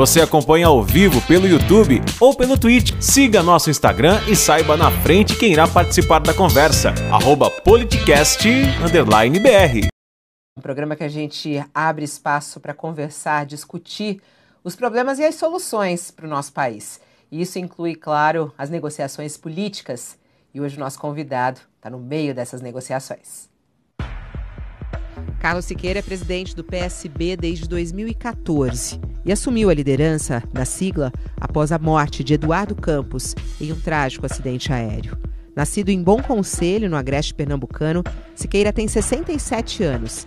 Você acompanha ao vivo pelo YouTube ou pelo Twitch. Siga nosso Instagram e saiba na frente quem irá participar da conversa. Arroba politicast_br. Um programa que a gente abre espaço para conversar, discutir os problemas e as soluções para o nosso país. Isso inclui, claro, as negociações políticas. E hoje o nosso convidado está no meio dessas negociações. Carlos Siqueira é presidente do PSB desde 2014 e assumiu a liderança da sigla após a morte de Eduardo Campos em um trágico acidente aéreo. Nascido em Bom Conselho, no Agreste Pernambucano, Siqueira tem 67 anos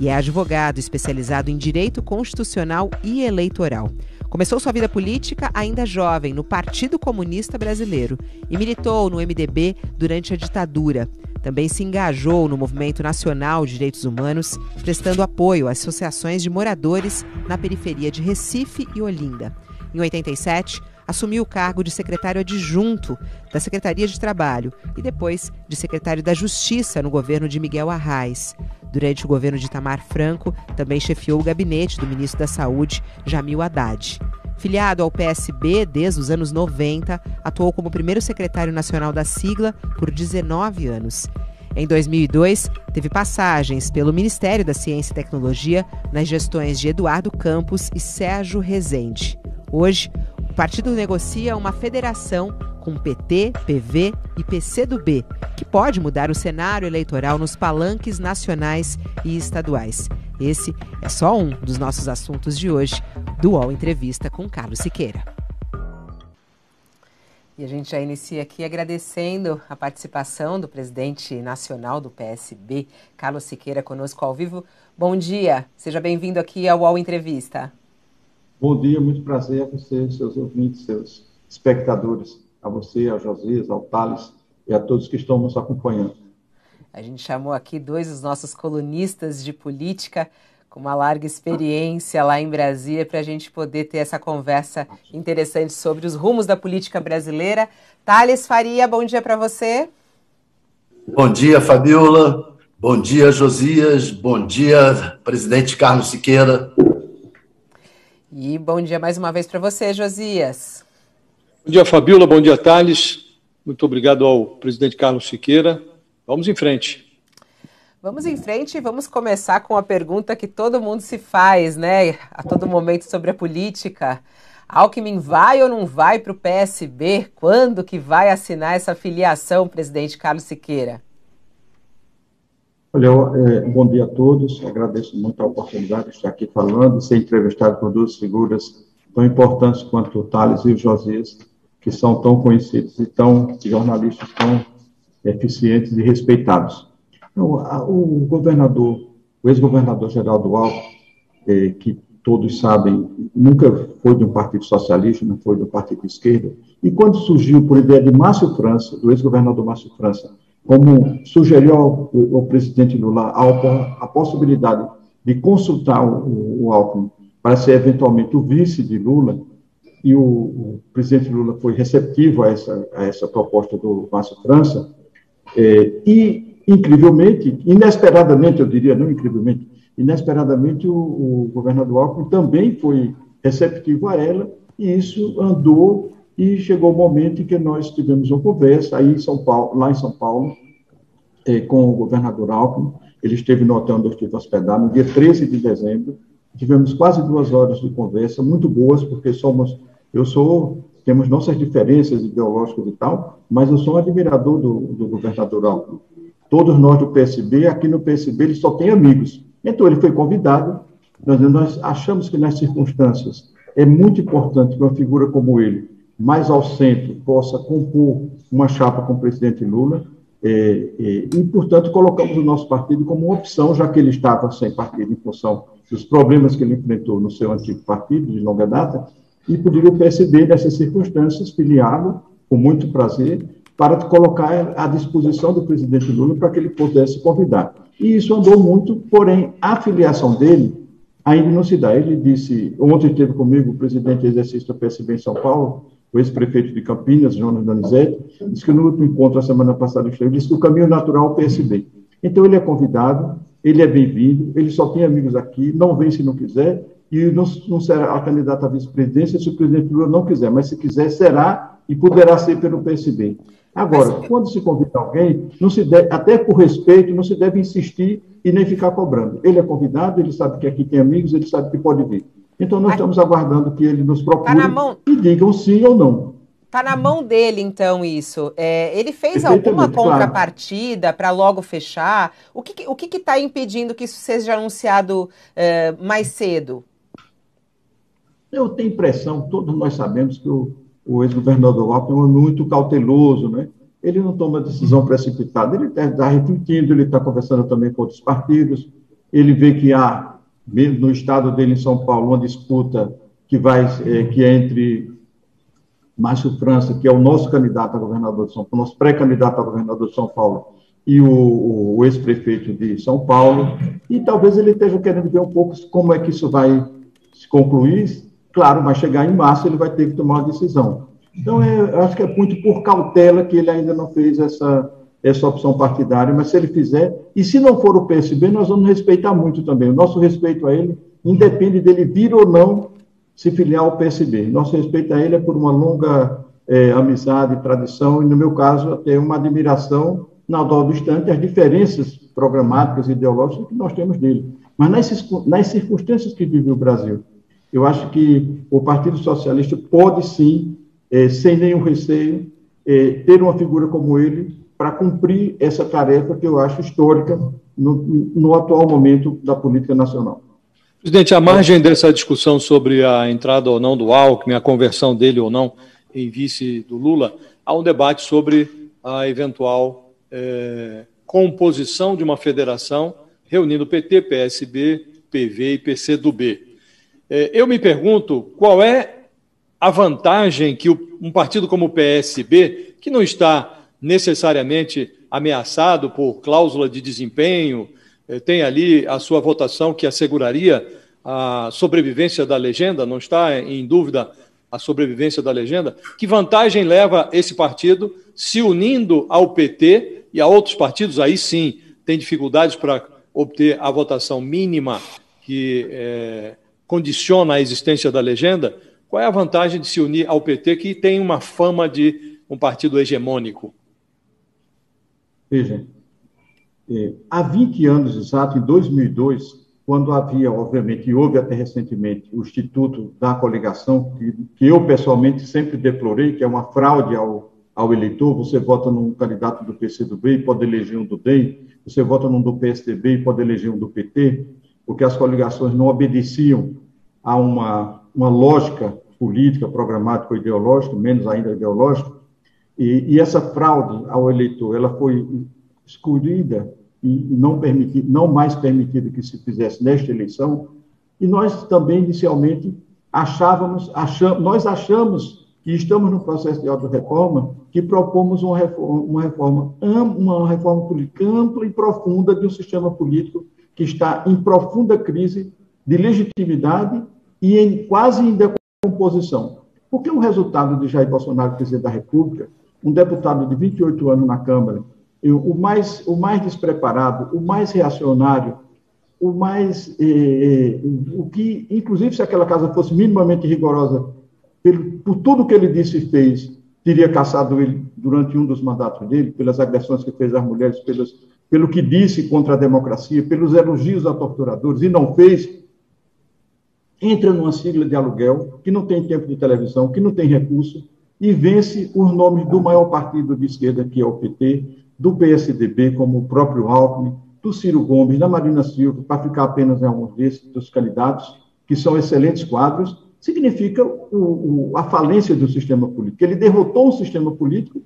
e é advogado especializado em direito constitucional e eleitoral. Começou sua vida política ainda jovem no Partido Comunista Brasileiro e militou no MDB durante a ditadura. Também se engajou no Movimento Nacional de Direitos Humanos, prestando apoio às associações de moradores na periferia de Recife e Olinda. Em 87, assumiu o cargo de secretário adjunto da Secretaria de Trabalho e depois de secretário da Justiça no governo de Miguel Arraes. Durante o governo de Itamar Franco, também chefiou o gabinete do ministro da Saúde, Jamil Haddad. Filiado ao PSB desde os anos 90, atuou como primeiro secretário nacional da sigla por 19 anos. Em 2002, teve passagens pelo Ministério da Ciência e Tecnologia nas gestões de Eduardo Campos e Sérgio Rezende. Hoje, o partido negocia uma federação com PT, PV e PCdoB, que pode mudar o cenário eleitoral nos palanques nacionais e estaduais. Esse é só um dos nossos assuntos de hoje do UOL Entrevista com Carlos Siqueira. E a gente já inicia aqui agradecendo a participação do presidente nacional do PSB, Carlos Siqueira, conosco ao vivo. Bom dia, seja bem-vindo aqui ao UOL Entrevista. Bom dia, muito prazer a você, seus ouvintes, seus espectadores a você, a Josias, ao Thales e a todos que estão nos acompanhando. A gente chamou aqui dois dos nossos colunistas de política com uma larga experiência lá em Brasília para a gente poder ter essa conversa interessante sobre os rumos da política brasileira. Thales Faria, bom dia para você. Bom dia, Fabiola. Bom dia, Josias. Bom dia, presidente Carlos Siqueira. E bom dia mais uma vez para você, Josias. Bom dia, Fabiola. Bom dia, Thales. Muito obrigado ao presidente Carlos Siqueira. Vamos em frente. Vamos em frente e vamos começar com a pergunta que todo mundo se faz, né? A todo momento sobre a política. Alckmin vai ou não vai para o PSB? Quando que vai assinar essa filiação, presidente Carlos Siqueira? Olha, é, bom dia a todos. Agradeço muito a oportunidade de estar aqui falando, ser entrevistado por duas figuras tão importantes quanto o Thales e o Josias que são tão conhecidos e tão jornalistas tão eficientes e respeitados. Então, a, o governador, o ex-governador Geraldo Alckmin, é, que todos sabem, nunca foi de um partido socialista, não foi do partido de esquerda, e quando surgiu por ideia de Márcio França, do ex-governador Márcio França, como sugeriu ao, ao presidente Lula a, a, possibilidade de consultar o, o Alckmin para ser eventualmente o vice de Lula, e o, o, presidente Lula foi receptivo a essa, a essa proposta do Márcio França, é, e, incrivelmente, inesperadamente, eu diria, não incrivelmente, inesperadamente, o, o governador Alckmin também foi receptivo a ela, e isso andou, e chegou o momento em que nós tivemos uma conversa aí em São Paulo, lá em São Paulo, é, com o governador Alckmin, ele esteve no hotel onde eu estive hospedado, no dia 13 de dezembro, tivemos quase duas horas de conversa, muito boas, porque somos eu sou, temos nossas diferenças ideológicas e tal, mas eu sou um admirador do, do governador Alckmin. Todos nós do PSB, aqui no PSB, ele só tem amigos. Então, ele foi convidado. Nós, nós achamos que, nas circunstâncias, é muito importante que uma figura como ele, mais ao centro, possa compor uma chapa com o presidente Lula. É, é, e, portanto, colocamos o nosso partido como uma opção, já que ele estava sem partido em função dos problemas que ele enfrentou no seu antigo partido de longa data, e poderia o PSB, nessas circunstâncias, filiá-lo com muito prazer para colocar à disposição do presidente Lula para que ele pudesse convidar. E isso andou muito, porém, a filiação dele ainda não se dá. Ele disse, ontem esteve comigo o presidente exercício do PSB em São Paulo, o ex-prefeito de Campinas, Jonas Donizete, disse que no último encontro, a semana passada, ele disse que o caminho natural é o PSB. Então, ele é convidado, ele é bem-vindo, ele só tem amigos aqui, não vem se não quiser, e não, não será a candidata à vice-presidência se o presidente Lula não quiser, mas se quiser, será e poderá ser pelo PSB. Agora, mas... quando se convida alguém, não se deve, até por respeito, não se deve insistir e nem ficar cobrando. Ele é convidado, ele sabe que aqui tem amigos, ele sabe que pode vir. Então, nós estamos aguardando que ele nos procure tá mão... e digam sim ou não. Está na mão dele, então, isso. É, ele fez alguma contrapartida claro. para logo fechar? O que está tá impedindo que isso seja anunciado é, mais cedo? Eu tenho impressão, todos nós sabemos que o, o ex-governador Alckmin é muito cauteloso, né? Ele não toma decisão precipitada, ele está refletindo, ele está conversando também com outros partidos, ele vê que há, mesmo no estado dele, em São Paulo, uma disputa que vai, é, que é entre Márcio França, que é o nosso candidato a governador de São Paulo, nosso pré-candidato a governador de São Paulo, e o, o ex-prefeito de São Paulo, e talvez ele esteja querendo ver um pouco como é que isso vai se concluir, Claro, vai chegar em março, ele vai ter que tomar uma decisão. Então, é, acho que é muito por cautela que ele ainda não fez essa, essa opção partidária, mas se ele fizer, e se não for o PSB, nós vamos respeitar muito também. O nosso respeito a ele independe dele vir ou não se filiar ao PSB. Nosso respeito a ele é por uma longa é, amizade, tradição, e no meu caso, até uma admiração, na dó obstante, as diferenças programáticas e ideológicas que nós temos dele. Mas nas, nas circunstâncias que vive o Brasil, eu acho que o Partido Socialista pode sim, é, sem nenhum receio, é, ter uma figura como ele para cumprir essa tarefa que eu acho histórica no, no atual momento da política nacional. Presidente, à margem dessa discussão sobre a entrada ou não do Alckmin, a conversão dele ou não em vice do Lula, há um debate sobre a eventual é, composição de uma federação reunindo PT, PSB, PV e PCdoB. É, eu me pergunto qual é a vantagem que um partido como o PSB, que não está necessariamente ameaçado por cláusula de desempenho, é, tem ali a sua votação que asseguraria a sobrevivência da legenda, não está em dúvida a sobrevivência da legenda. Que vantagem leva esse partido se unindo ao PT e a outros partidos? Aí sim tem dificuldades para obter a votação mínima que é, condiciona a existência da legenda, qual é a vantagem de se unir ao PT, que tem uma fama de um partido hegemônico? Veja, é, há 20 anos exato, em 2002, quando havia, obviamente, e houve até recentemente, o Instituto da Coligação, que, que eu pessoalmente sempre deplorei, que é uma fraude ao, ao eleitor, você vota num candidato do PCdoB e pode eleger um do DEM, você vota num do PSDB e pode eleger um do PT, porque as coligações não obedeciam a uma, uma lógica política, programática ou ideológica, menos ainda ideológica, e, e essa fraude ao eleitor, ela foi excluída e não, permitido, não mais permitido que se fizesse nesta eleição, e nós também, inicialmente, achávamos, achamos, nós achamos que estamos no processo de auto-reforma, que propomos uma reforma, uma reforma, uma reforma política ampla e profunda de um sistema político que está em profunda crise de legitimidade e em quase em decomposição. Porque o resultado de Jair Bolsonaro, presidente da República, um deputado de 28 anos na Câmara, o mais, o mais despreparado, o mais reacionário, o mais. Eh, eh, o que, inclusive, se aquela casa fosse minimamente rigorosa, por tudo que ele disse e fez, teria caçado ele durante um dos mandatos dele, pelas agressões que fez às mulheres, pelas pelo que disse contra a democracia, pelos elogios a torturadores, e não fez, entra numa sigla de aluguel, que não tem tempo de televisão, que não tem recurso, e vence os nomes do maior partido de esquerda, que é o PT, do PSDB, como o próprio Alckmin, do Ciro Gomes, da Marina Silva, para ficar apenas em alguns desses, dos candidatos, que são excelentes quadros, significa o, o, a falência do sistema político. Ele derrotou um sistema político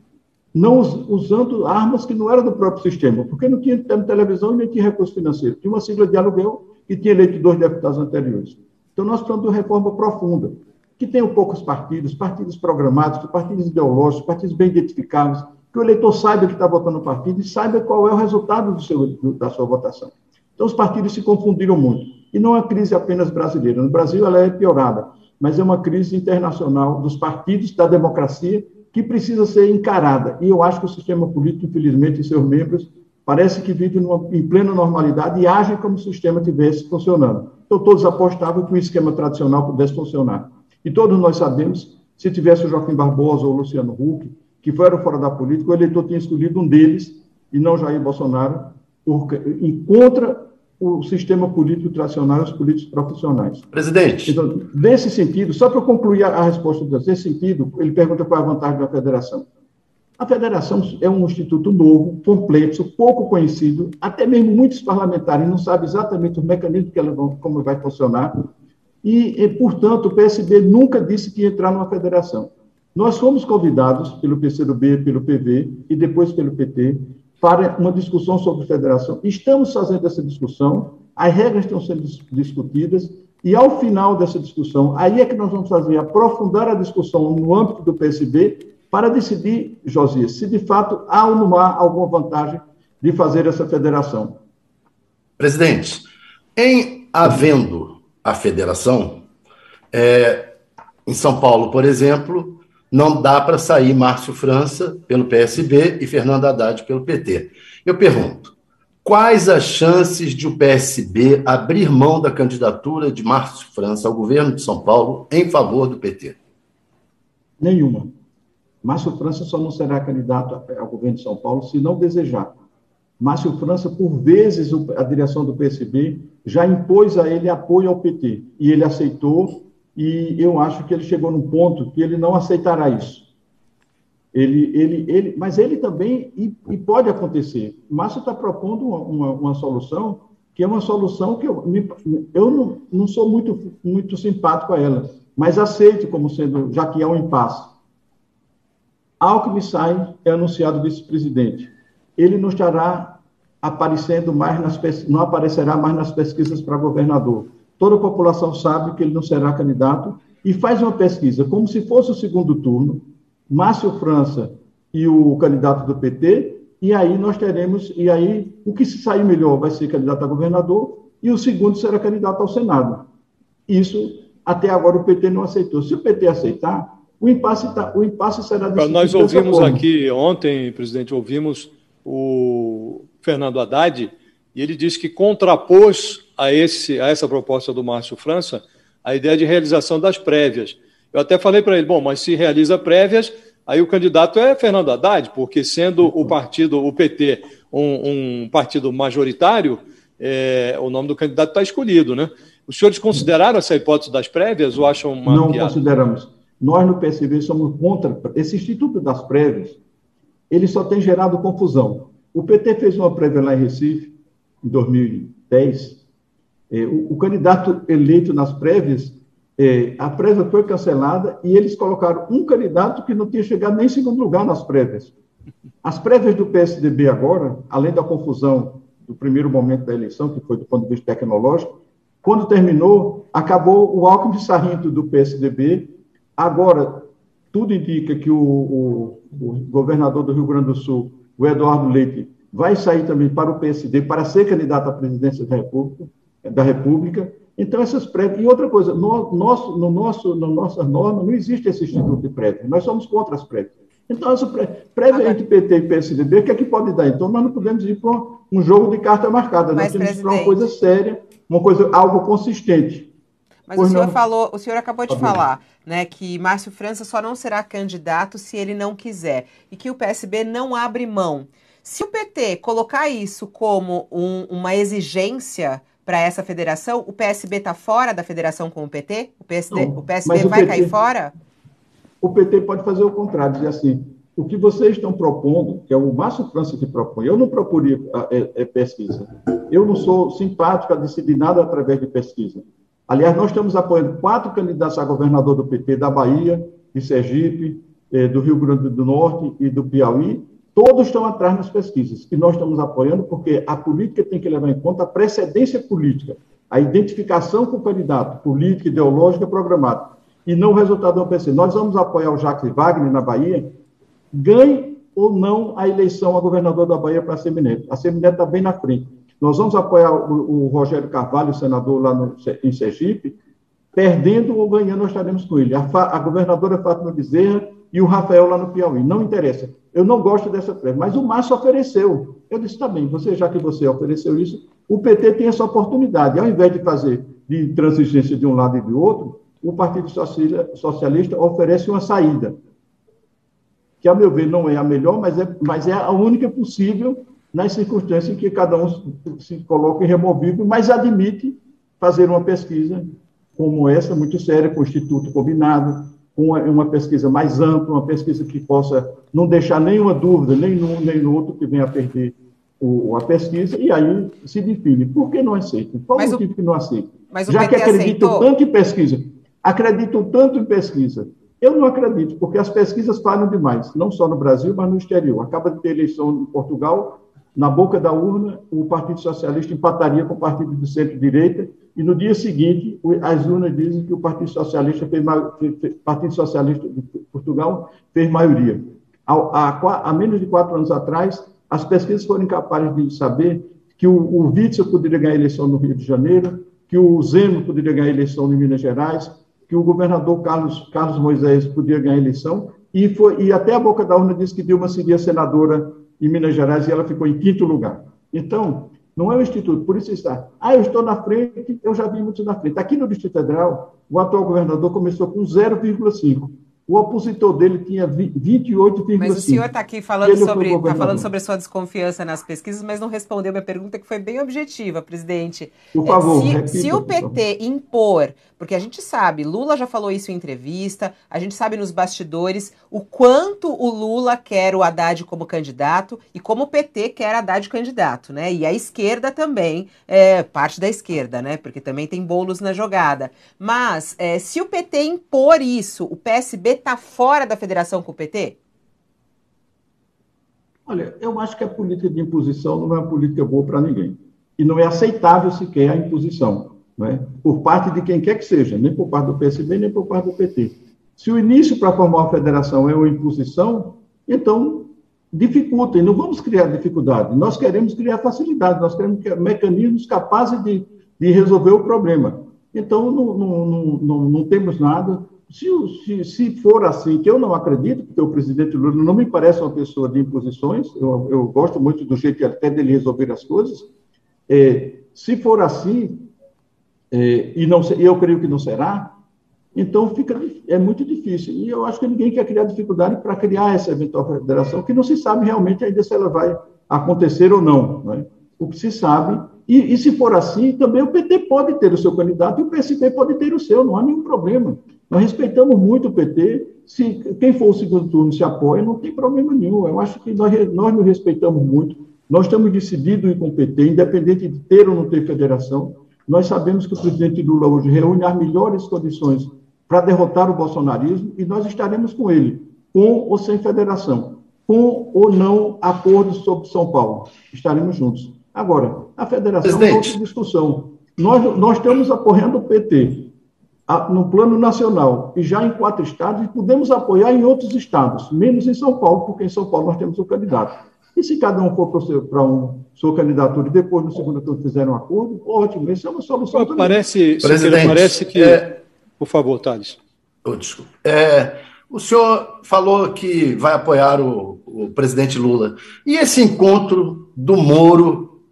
não usando armas que não eram do próprio sistema, porque não tinha televisão e nem tinha recurso financeiro. Tinha uma sigla de aluguel e tinha eleito dois deputados anteriores. Então, nós precisamos de uma reforma profunda, que tenha poucos partidos, partidos programados, partidos ideológicos, partidos bem identificados, que o eleitor saiba que está votando no partido e saiba qual é o resultado do seu, da sua votação. Então, os partidos se confundiram muito. E não é uma crise apenas brasileira. No Brasil, ela é piorada, mas é uma crise internacional dos partidos, da democracia que precisa ser encarada. E eu acho que o sistema político, infelizmente, e seus membros parece que vivem numa, em plena normalidade e agem como se o sistema estivesse funcionando. Então, todos apostavam que o esquema tradicional pudesse funcionar. E todos nós sabemos, se tivesse o Joaquim Barbosa ou o Luciano Huck, que foram fora da política, o eleitor tinha escolhido um deles, e não Jair Bolsonaro, por, contra o sistema político tradicional e os políticos profissionais. Presidente. Então, nesse sentido, só para concluir a, a resposta, nesse sentido, ele pergunta qual é a vantagem da federação. A federação é um instituto novo, complexo, pouco conhecido, até mesmo muitos parlamentares não sabem exatamente os mecanismos que ela vão, como vai funcionar, e, e, portanto, o PSB nunca disse que ia entrar numa federação. Nós fomos convidados pelo PCdoB, pelo PV e depois pelo PT para uma discussão sobre federação. Estamos fazendo essa discussão, as regras estão sendo discutidas, e ao final dessa discussão, aí é que nós vamos fazer, aprofundar a discussão no âmbito do PSB para decidir, Josias, se de fato há ou não há alguma vantagem de fazer essa federação. Presidente, em havendo a federação, é, em São Paulo, por exemplo, não dá para sair Márcio França pelo PSB e Fernando Haddad pelo PT. Eu pergunto, quais as chances de o PSB abrir mão da candidatura de Márcio França ao governo de São Paulo em favor do PT? Nenhuma. Márcio França só não será candidato ao governo de São Paulo se não desejar. Márcio França, por vezes, a direção do PSB já impôs a ele apoio ao PT, e ele aceitou, e eu acho que ele chegou num ponto que ele não aceitará isso. Ele, ele, ele, mas ele também, e, e pode acontecer, Márcio está propondo uma, uma, uma, solução que é uma solução que eu, me, eu não, não sou muito, muito simpático a ela, mas aceito como sendo, já que é um impasse. Alckmin sai, é anunciado vice-presidente. Ele não estará aparecendo mais nas não aparecerá mais nas pesquisas para governador. Toda a população sabe que ele não será candidato e faz uma pesquisa como se fosse o segundo turno, Márcio França e o candidato do PT, e aí nós teremos, e aí o que se sair melhor vai ser candidato a governador e o segundo será candidato ao Senado. Isso até agora o PT não aceitou. Se o PT aceitar, o impasse, tá, o impasse será decidido. Nós ouvimos aqui ontem, presidente, ouvimos o Fernando Haddad e ele disse que contrapôs a, esse, a essa proposta do Márcio França a ideia de realização das prévias. Eu até falei para ele, bom, mas se realiza prévias, aí o candidato é Fernando Haddad, porque sendo o partido, o PT, um, um partido majoritário, é, o nome do candidato está escolhido, né? Os senhores consideraram essa hipótese das prévias ou acham uma Não piada? consideramos. Nós, no PSB, somos contra. Esse Instituto das Prévias, ele só tem gerado confusão. O PT fez uma prévia lá em Recife, em 2010. É, o, o, candidato eleito nas prévias, é, a prévia foi cancelada e eles colocaram um candidato que não tinha chegado nem em segundo lugar nas prévias. As prévias do PSDB agora, além da confusão do primeiro momento da eleição, que foi do ponto de vista tecnológico, quando terminou, acabou o Alckmin saindo do PSDB Agora, tudo indica que o, o, o, governador do Rio Grande do Sul, o Eduardo Leite, vai sair também para o PSD para ser candidato à presidência da República. Da República. Então, essas prévias. E outra coisa, no nosso, no nosso, na nossa norma, não existe esse instituto de prévia. Nós somos contra as prévias. Então, essa prévia entre PT e PSDB, o que é que pode dar? Então, nós não podemos ir para um jogo de carta marcada. Mas, nós temos que ir para uma coisa séria, uma coisa, algo consistente. Mas pois o senhor não. falou, o senhor acabou de falar, né, que Márcio França só não será candidato se ele não quiser e que o PSB não abre mão. Se o PT colocar isso como um, uma exigência para essa federação, o PSB está fora da federação com o PT? O, PSD, não, o PSB vai o PT, cair fora? O PT pode fazer o contrário, dizer assim, o que vocês estão propondo, que é o Márcio França que propõe, eu não procurei é, é, pesquisa. Eu não sou simpático a decidir nada através de pesquisa. Aliás, nós estamos apoiando quatro candidatos a governador do PT da Bahia, de Sergipe, eh, do Rio Grande do Norte e do Piauí. Todos estão atrás nas pesquisas. E nós estamos apoiando porque a política tem que levar em conta a precedência política, a identificação com o candidato, política, ideológica, programática, e não o resultado do PC. Nós vamos apoiar o Jacques Wagner na Bahia, ganhe ou não a eleição a governador da Bahia para a Semineto. A Semineto está bem na frente. Nós vamos apoiar o, o Rogério Carvalho, senador lá no, em Sergipe, perdendo ou ganhando, nós estaremos com ele. A, a governadora Fátima Bezerra e o Rafael lá no Piauí. Não interessa. Eu não gosto dessa prévia, mas o Márcio ofereceu. Eu disse, tá bem, você, já que você ofereceu isso, o PT tem essa oportunidade. Ao invés de fazer de transigência de um lado e do outro, o Partido Socialista oferece uma saída, que, a meu ver, não é a melhor, mas é, mas é a única possível nas circunstâncias em que cada um se coloca irremovível, mas admite fazer uma pesquisa como essa, muito séria, com o Instituto Combinado, com uma, uma pesquisa mais ampla, uma pesquisa que possa não deixar nenhuma dúvida, nem num nem no outro que venha a perder o, a pesquisa, e aí se define. Por que não aceita? Qual o motivo que não aceita? Já que acreditam tanto em pesquisa, acreditam tanto em pesquisa. Eu não acredito, porque as pesquisas falham demais, não só no Brasil, mas no exterior. Acaba de ter eleição em Portugal, na boca da urna, o Partido Socialista empataria com o Partido de Centro-Direita, e no dia seguinte, as urnas dizem que o Partido Socialista, fez, Partido Socialista de Portugal fez maioria. Há, menos de quatro anos atrás, as pesquisas foram incapazes de saber que o, o Witzel poderia ganhar a eleição no Rio de Janeiro, que o Zeno poderia ganhar a eleição em Minas Gerais, que o governador Carlos, Carlos Moisés poderia ganhar a eleição, e, foi, e até a boca da urna disse que Dilma seria senadora em Minas Gerais e ela ficou em quinto lugar. Então, não é o Instituto, por isso está. Ah, eu estou na frente, eu já vi muitos na frente. Aqui no Distrito Federal, o atual governador começou com 0,5 o opositor dele tinha 28,5%. Mas o senhor está aqui falando sobre, tá falando sobre a sua desconfiança nas pesquisas, mas não respondeu minha pergunta, que foi bem objetiva, presidente. Por favor, é, se, se o PT impor, porque a gente sabe, Lula já falou isso em entrevista, a gente sabe nos bastidores o quanto o Lula quer o Haddad como candidato e como o PT quer Haddad candidato, né? E a esquerda também, é, parte da esquerda, né? Porque também tem bolos na jogada. Mas é, se o PT impor isso, o PSB está fora da federação com o PT? Olha, eu acho que a política de imposição não é uma política boa para ninguém. E não é aceitável sequer a imposição, é? por parte de quem quer que seja, nem por parte do PSB, nem por parte do PT. Se o início para formar uma federação é uma imposição, então dificultem, não vamos criar dificuldade. Nós queremos criar facilidade, nós queremos mecanismos capazes de, de resolver o problema. Então, não, não, não, não temos nada. Se, se, se, for assim, que eu não acredito, porque o presidente Lula não me parece uma pessoa de imposições, eu, eu gosto muito do jeito até dele resolver as coisas. É, se for assim, é, e não, eu creio que não será, então fica, é muito difícil. E eu acho que ninguém quer criar dificuldade para criar essa eventual federação, que não se sabe realmente ainda se ela vai acontecer ou não. é? O que se sabe, e, e se for assim, também o PT pode ter o seu candidato e o PSB pode ter o seu, não há nenhum problema. Nós respeitamos muito o PT. Se quem for o segundo turno se apoia, não tem problema nenhum. Eu acho que nós, nós nos respeitamos muito. Nós estamos decididos em com o PT, independente de ter ou não ter federação. Nós sabemos que o presidente Lula hoje reúne as melhores condições para derrotar o bolsonarismo e nós estaremos com ele, com ou sem federação, com ou não acordo sobre São Paulo. Estaremos juntos. Agora, a federação Presidente. é outra discussão. Nós, nós estamos apoiando o PT no plano nacional e já em quatro estados, e podemos apoiar em outros estados, menos em São Paulo, porque em São Paulo nós temos o candidato. E se cada um for para um, sua candidatura e depois no segundo turno fizer um acordo, ótimo, isso é uma solução. Pô, parece, Presidente, parece que. É... Por favor, Thales. Oh, desculpa. É, o senhor falou que vai apoiar o, o presidente Lula. E esse encontro do Moro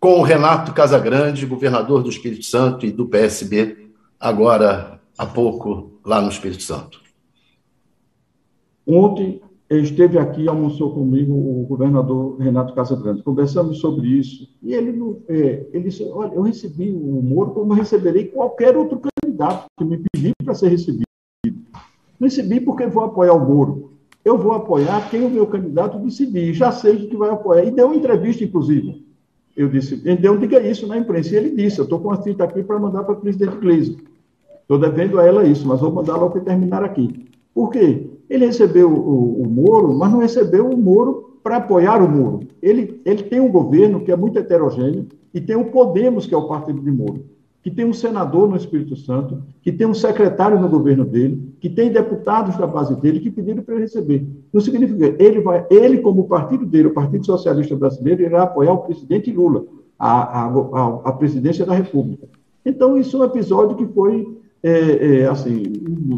com o Renato Casagrande, governador do Espírito Santo e do PSB, agora há pouco lá no Espírito Santo? Ontem esteve aqui, almoçou comigo o governador Renato Casagrande. Conversamos sobre isso. E ele, é, ele disse: Olha, eu recebi o Moro como receberei qualquer outro candidato que me pedir para ser recebido. Recebi porque vou apoiar o Moro. Eu vou apoiar quem o meu candidato decidir. Já sei que vai apoiar. E deu uma entrevista, inclusive. Eu disse, então diga isso na imprensa. E ele disse, eu estou com a fita aqui para mandar para o presidente Gleisi. Estou devendo a ela isso, mas vou mandar logo que terminar aqui. Por quê? Ele recebeu o, o Moro, mas não recebeu o Moro para apoiar o Moro. Ele, ele tem um governo que é muito heterogêneo e tem o Podemos, que é o partido de Moro que tem um senador no Espírito Santo, que tem um secretário no governo dele, que tem deputados da base dele que pediram para ele receber. Não significa ele vai, ele como partido dele, o Partido Socialista Brasileiro, irá apoiar o presidente Lula, a, a, a, presidência da República. Então isso é um episódio que foi é, é, assim,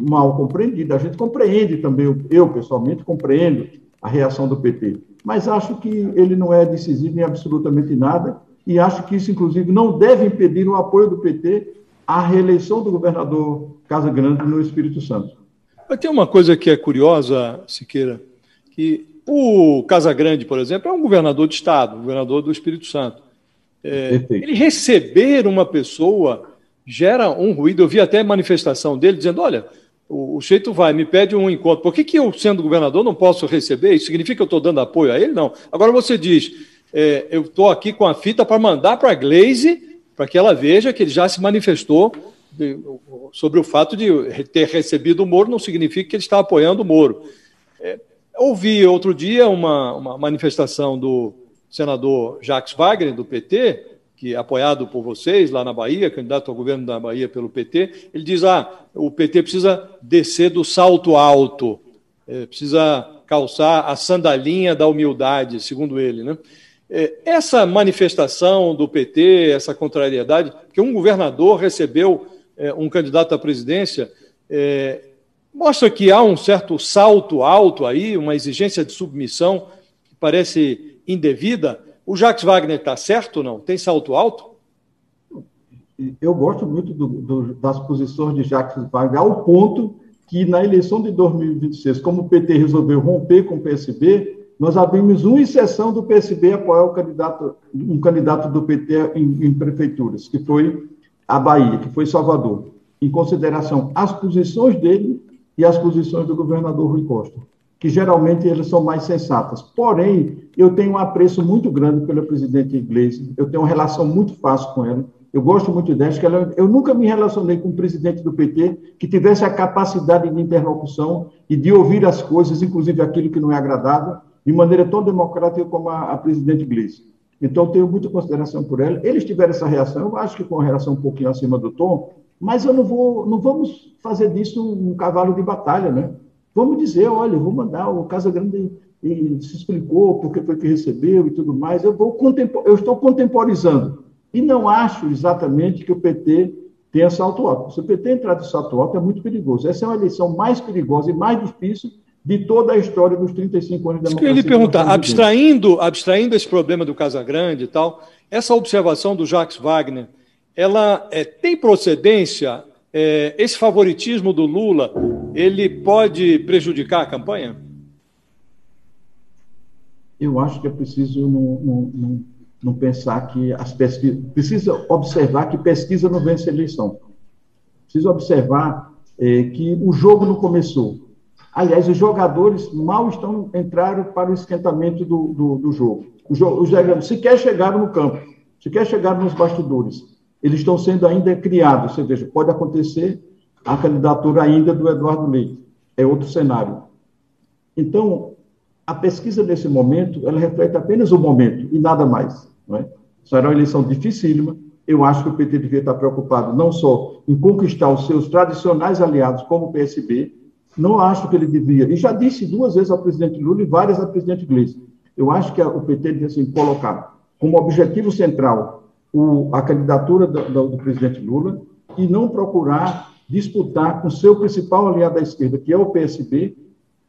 mal compreendida. A gente compreende também, eu pessoalmente compreendo a reação do PT, mas acho que ele não é decisivo em absolutamente nada e acho que isso, inclusive, não deve impedir o apoio do PT à reeleição do governador Casa Grande no Espírito Santo. Tem uma coisa que é curiosa, Siqueira, que o Casagrande, por exemplo, é um governador de Estado, governador do Espírito Santo. É, ele receber uma pessoa gera um ruído. Eu vi até manifestação dele dizendo: olha, o, o Cheito vai, me pede um encontro. Por que, que eu, sendo governador, não posso receber? Isso significa que eu estou dando apoio a ele? Não. Agora você diz: é, eu estou aqui com a fita para mandar para a Glaze, para que ela veja que ele já se manifestou sobre o fato de ter recebido o Moro não significa que ele está apoiando o Moro. É, ouvi outro dia uma, uma manifestação do senador Jacques Wagner, do PT, que é apoiado por vocês lá na Bahia, candidato ao governo da Bahia pelo PT, ele diz: ah, o PT precisa descer do salto alto, é, precisa calçar a sandalinha da humildade, segundo ele. Né? É, essa manifestação do PT, essa contrariedade, que um governador recebeu é, um candidato à presidência, é, mostra que há um certo salto alto aí, uma exigência de submissão que parece indevida. O Jacques Wagner está certo ou não? Tem salto alto? Eu gosto muito do, do, das posições de Jacques Wagner, ao ponto que na eleição de 2026, como o PT resolveu romper com o PSB, nós abrimos uma exceção do PSB apoiar o candidato, um candidato do PT em, em prefeituras, que foi a Bahia, que foi Salvador, em consideração as posições dele e as posições do governador Rui Costa, que geralmente eles são mais sensatas. Porém, eu tenho um apreço muito grande pela presidente Iglesias, eu tenho uma relação muito fácil com ela, eu gosto muito dela, que ela, eu nunca me relacionei com um presidente do PT que tivesse a capacidade de interlocução e de ouvir as coisas, inclusive aquilo que não é agradável, de maneira tão democrática como a, a presidente Iglesias. Então, tenho muita consideração por ela. Eles tiveram essa reação, eu acho que com uma reação um pouquinho acima do tom, mas eu não vou, não vamos fazer disso um cavalo de batalha, né? Vamos dizer, olha, vou mandar o Casa Grande e se explicou porque foi que recebeu e tudo mais. Eu vou eu estou contemporizando e não acho exatamente que o PT tenha salto alto. Se o PT entrar de salto alto é muito perigoso. Essa é uma eleição mais perigosa e mais difícil de toda a história dos 35 anos da democracia. Eu lhe perguntar, abstraindo, abstraindo esse problema do Casagrande e tal, essa observação do Jacques Wagner, ela é, tem procedência? É, esse favoritismo do Lula, ele pode prejudicar a campanha? Eu acho que é preciso não, não, não, não pensar que as pesquisas... Precisa observar que pesquisa não vence eleição. Precisa observar é, que o jogo não começou Aliás, os jogadores mal estão entraram para o esquentamento do, do, do jogo. Os, jogadores sequer chegaram no campo, sequer chegaram nos bastidores. Eles estão sendo ainda criados. Você veja, pode acontecer a candidatura ainda do Eduardo Leite. É outro cenário. Então, a pesquisa nesse momento, ela reflete apenas o momento e nada mais. Não é? Será uma eleição dificílima. Eu acho que o PT devia estar preocupado não só em conquistar os seus tradicionais aliados, como o PSB, não acho que ele devia, e já disse duas vezes ao presidente Lula e várias ao presidente Gleisi, eu acho que o PT devia assim, colocar como objetivo central o, a candidatura do, do, do, presidente Lula e não procurar disputar com seu principal aliado da esquerda, que é o PSB,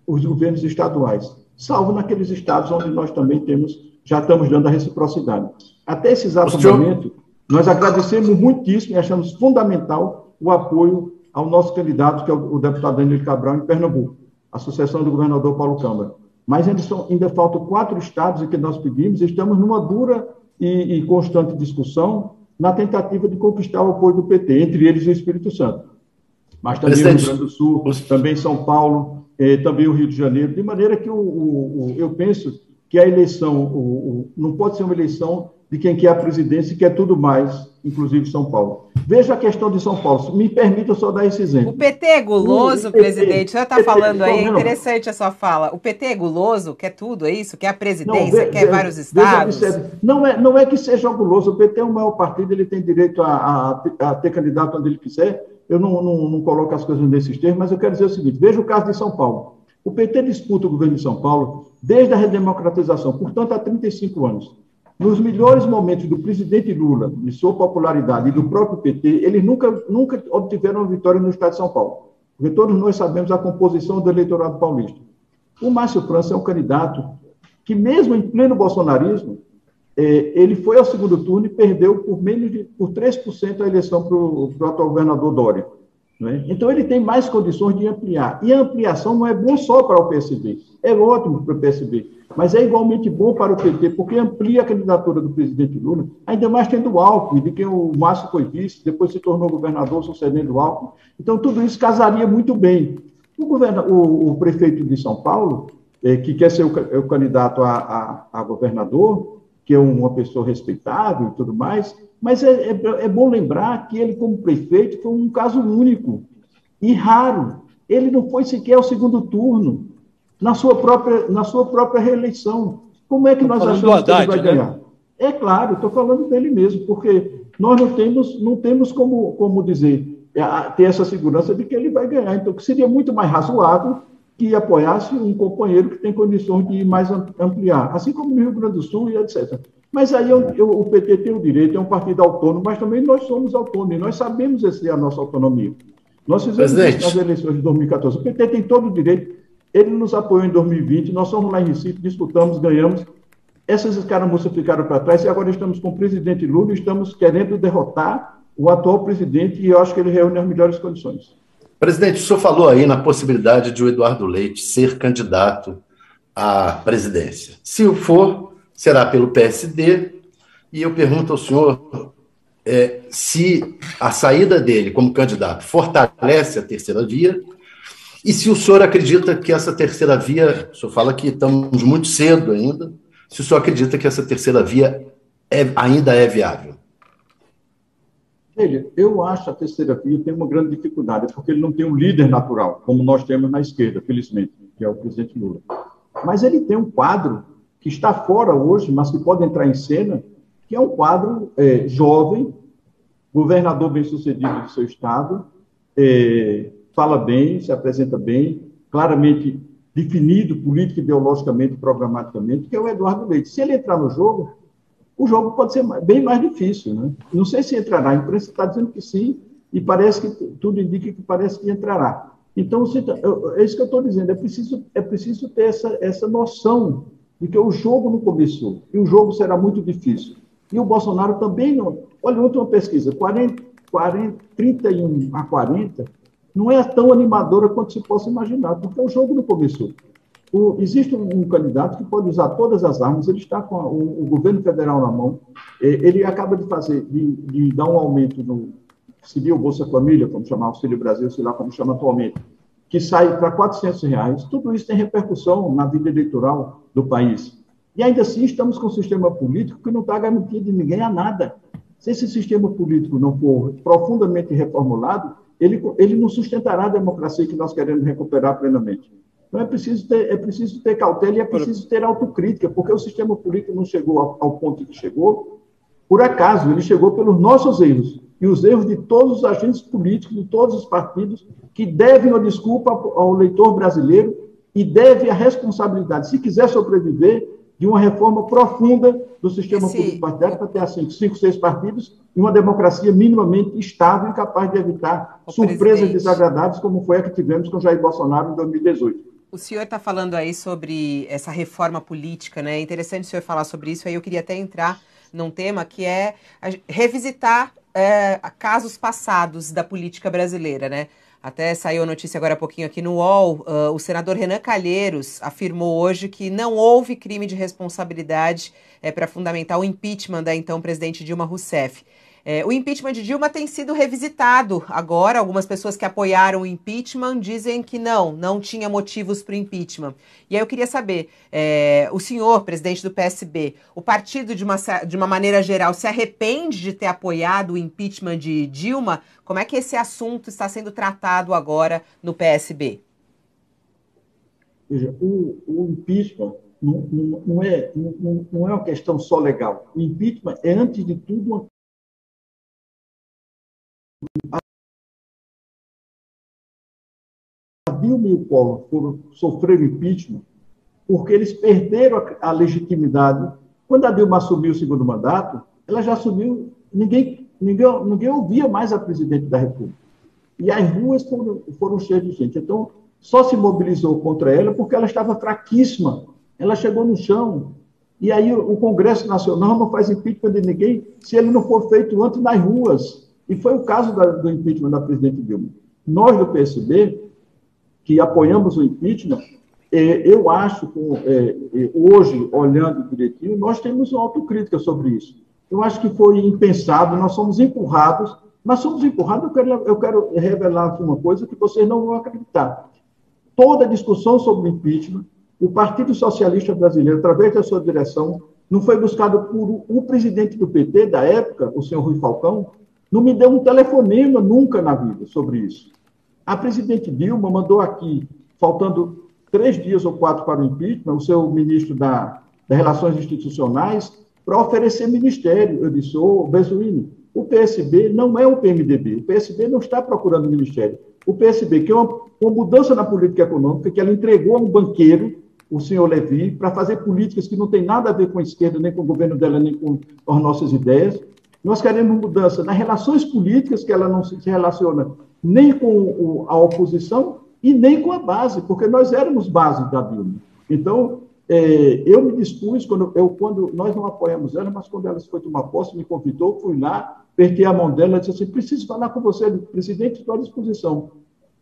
os governos estaduais, salvo naqueles estados onde nós também temos, já estamos dando a reciprocidade. Até esse exato momento, nós agradecemos muitíssimo e achamos fundamental o apoio ao nosso candidato, que é o, deputado Daniel Cabral, em Pernambuco, a sucessão do governador Paulo Câmara. Mas ainda, são, ainda faltam quatro estados em que nós pedimos, estamos numa dura e, e, constante discussão na tentativa de conquistar o apoio do PT, entre eles o Espírito Santo. Mas também Presidente. o Rio Grande do Sul, também São Paulo, eh, também o Rio de Janeiro, de maneira que o, o, o eu penso que a eleição não pode ser uma eleição de quem quer a presidência e quer tudo mais, inclusive São Paulo. Veja a questão de São Paulo. Me permita só dar esse exemplo. O PT é guloso, o presidente. O senhor está falando aí, é interessante a sua fala. O PT é guloso, quer tudo, é isso? Quer a presidência, não, quer vários estados? Veja, não, é, não é que seja guloso. O PT é o maior partido, ele tem direito a, a, a ter candidato onde ele quiser. Eu não, não, não coloco as coisas nesses termos, mas eu quero dizer o seguinte: veja o caso de São Paulo. O PT disputa o governo de São Paulo desde a redemocratização, portanto, há 35 anos. Nos melhores momentos do presidente Lula, de sua popularidade e do próprio PT, eles nunca, nunca obtiveram uma vitória no estado de São Paulo. Porque todos nós sabemos a composição do eleitorado paulista. O Márcio França é um candidato que, mesmo em pleno bolsonarismo, é, ele foi ao segundo turno e perdeu por menos de por 3% a eleição para o atual governador Dória. Né? Então, ele tem mais condições de ampliar. E a ampliação não é bom só para o PSB, é ótimo para o PSB, mas é igualmente bom para o PT, porque amplia a candidatura do presidente Lula, ainda mais tendo o Alckmin, de quem o Márcio foi vice, depois se tornou governador, sucedendo o Alckmin. Então, tudo isso casaria muito bem. O, o, o prefeito de São Paulo, eh, que quer ser o, o candidato a, a, a governador, que é uma pessoa respeitável e tudo mais, mas é, é, é, bom lembrar que ele, como prefeito, foi um caso único e raro. Ele não foi sequer ao segundo turno, na sua própria, na sua própria reeleição. Como é que nós achamos Haddad, que ele vai né? ganhar? É claro, estou falando dele mesmo, porque nós não temos, não temos como, como dizer, é, ter essa segurança de que ele vai ganhar. Então, seria muito mais razoável que apoiasse um companheiro que tem condições de mais ampliar, assim como no Rio Grande do Sul e etc. Mas aí eu, eu, o PT tem o direito, é um partido autônomo, mas também nós somos autônomos, e nós sabemos exercer a nossa autonomia. Nós fizemos isso nas eleições de 2014. O PT tem todo o direito, ele nos apoiou em 2020, nós fomos lá em Recife, disputamos, ganhamos. Essas escaramuças ficaram para trás e agora estamos com o presidente Lula e estamos querendo derrotar o atual presidente e eu acho que ele reúne as melhores condições. Presidente, o senhor falou aí na possibilidade de o Eduardo Leite ser candidato à presidência. Se o for, será pelo PSD. E eu pergunto ao senhor é, se a saída dele como candidato fortalece a terceira via e se o senhor acredita que essa terceira via, o senhor fala que estamos muito cedo ainda, se o senhor acredita que essa terceira via é, ainda é viável. Veja, eu acho a terceira via tem uma grande dificuldade, porque ele não tem um líder natural, como nós temos na esquerda, felizmente, que é o presidente Lula. Mas ele tem um quadro que está fora hoje, mas que pode entrar em cena, que é um quadro é, jovem, governador bem-sucedido do seu estado, é, fala bem, se apresenta bem, claramente definido política, ideologicamente, programaticamente, que é o Eduardo Leite. Se ele entrar no jogo, o jogo pode ser bem mais difícil. Né? Não sei se entrará, a imprensa está dizendo que sim, e parece que tudo indica que parece que entrará. Então, é isso que eu estou dizendo, é preciso, é preciso ter essa, essa noção de que o jogo não começou, e o jogo será muito difícil. E o Bolsonaro também não. Olha, última pesquisa, 40, 40, 31 a 40, não é tão animadora quanto se possa imaginar, porque o jogo não começou. O, existe um, um, candidato que pode usar todas as armas, ele está com a, o, o, governo federal na mão, ele acaba de fazer, de, de dar um aumento no seria Bolsa Família, como chamar Auxílio Brasil, sei lá como chama atualmente, que sai para 400 reais. Tudo isso tem repercussão na vida eleitoral do país. E ainda assim estamos com um sistema político que não está garantindo ninguém a nada. Se esse sistema político não for profundamente reformulado, ele, ele não sustentará a democracia que nós queremos recuperar plenamente. Então é preciso ter, é preciso ter cautela e é preciso ter autocrítica, porque o sistema político não chegou ao, ao ponto que chegou por acaso, ele chegou pelos nossos erros e os erros de todos os agentes políticos, de todos os partidos, que devem uma desculpa ao leitor brasileiro e devem a responsabilidade, se quiser sobreviver, de uma reforma profunda do sistema Esse... político partidário para ter assim, cinco, seis partidos e uma democracia minimamente estável e capaz de evitar o surpresas presidente. desagradáveis, como foi a que tivemos com Jair Bolsonaro em 2018. O senhor está falando aí sobre essa reforma política, né? É interessante o senhor falar sobre isso. Aí eu queria até entrar num tema que é revisitar é, casos passados da política brasileira, né? Até saiu a notícia agora há pouquinho aqui no UOL. Uh, o senador Renan Calheiros afirmou hoje que não houve crime de responsabilidade é, para fundamentar o impeachment da então presidente Dilma Rousseff. É, o impeachment de Dilma tem sido revisitado agora. Algumas pessoas que apoiaram o impeachment dizem que não, não tinha motivos para o impeachment. E aí eu queria saber, é, o senhor, presidente do PSB, o partido, de uma, de uma maneira geral, se arrepende de ter apoiado o impeachment de Dilma? Como é que esse assunto está sendo tratado agora no PSB? Veja, o, o impeachment não, não, não, é, não, não é uma questão só legal. O impeachment é, antes de tudo, uma a Dilma e o Collor foram, sofreram impeachment porque eles perderam a, a legitimidade Quando a Dilma assumiu o segundo mandato, ela já assumiu, ninguém, ninguém, ninguém ouvia mais a presidente da República. E as ruas foram, foram cheias de gente. Então, só se mobilizou contra ela porque ela estava fraquíssima. Ela chegou no chão. E aí o Congresso Nacional não faz impeachment de ninguém se ele não for feito antes nas ruas. E foi o caso da, do impeachment da presidente Dilma. Nós do PSB, que apoiamos o impeachment, é, eu acho que é, é, hoje, olhando direitinho, nós temos uma autocrítica sobre isso. Eu acho que foi impensado, nós somos empurrados, mas somos empurrados, eu quero, eu quero revelar aqui uma coisa que vocês não vão acreditar. Toda a discussão sobre o impeachment, o Partido Socialista Brasileiro, através da sua direção, não foi buscado por o presidente do PT da época, o senhor Rui Falcão, não me deu um telefonema nunca na vida sobre isso. A presidente Dilma mandou aqui, faltando três dias ou quatro para o impeachment, o seu ministro da, das Relações Institucionais, para oferecer ministério. Eu disse, ô, Bezuini, o PSB não é o PMDB. O PSB não está procurando ministério. O PSB, que é uma, uma mudança na política econômica, que ela entregou a um banqueiro, o senhor Levi, para fazer políticas que não tem nada a ver com a esquerda, nem com o governo dela, nem com as nossas ideias. Nós queremos mudança nas relações políticas, que ela não se relaciona nem com a oposição e nem com a base, porque nós éramos base da Dilma. Então, é, eu me dispus, quando, eu, quando nós não apoiamos ela, mas quando ela foi tomar posse, me convidou, fui lá, apertei a mão dela disse assim: preciso falar com você, presidente, estou à disposição.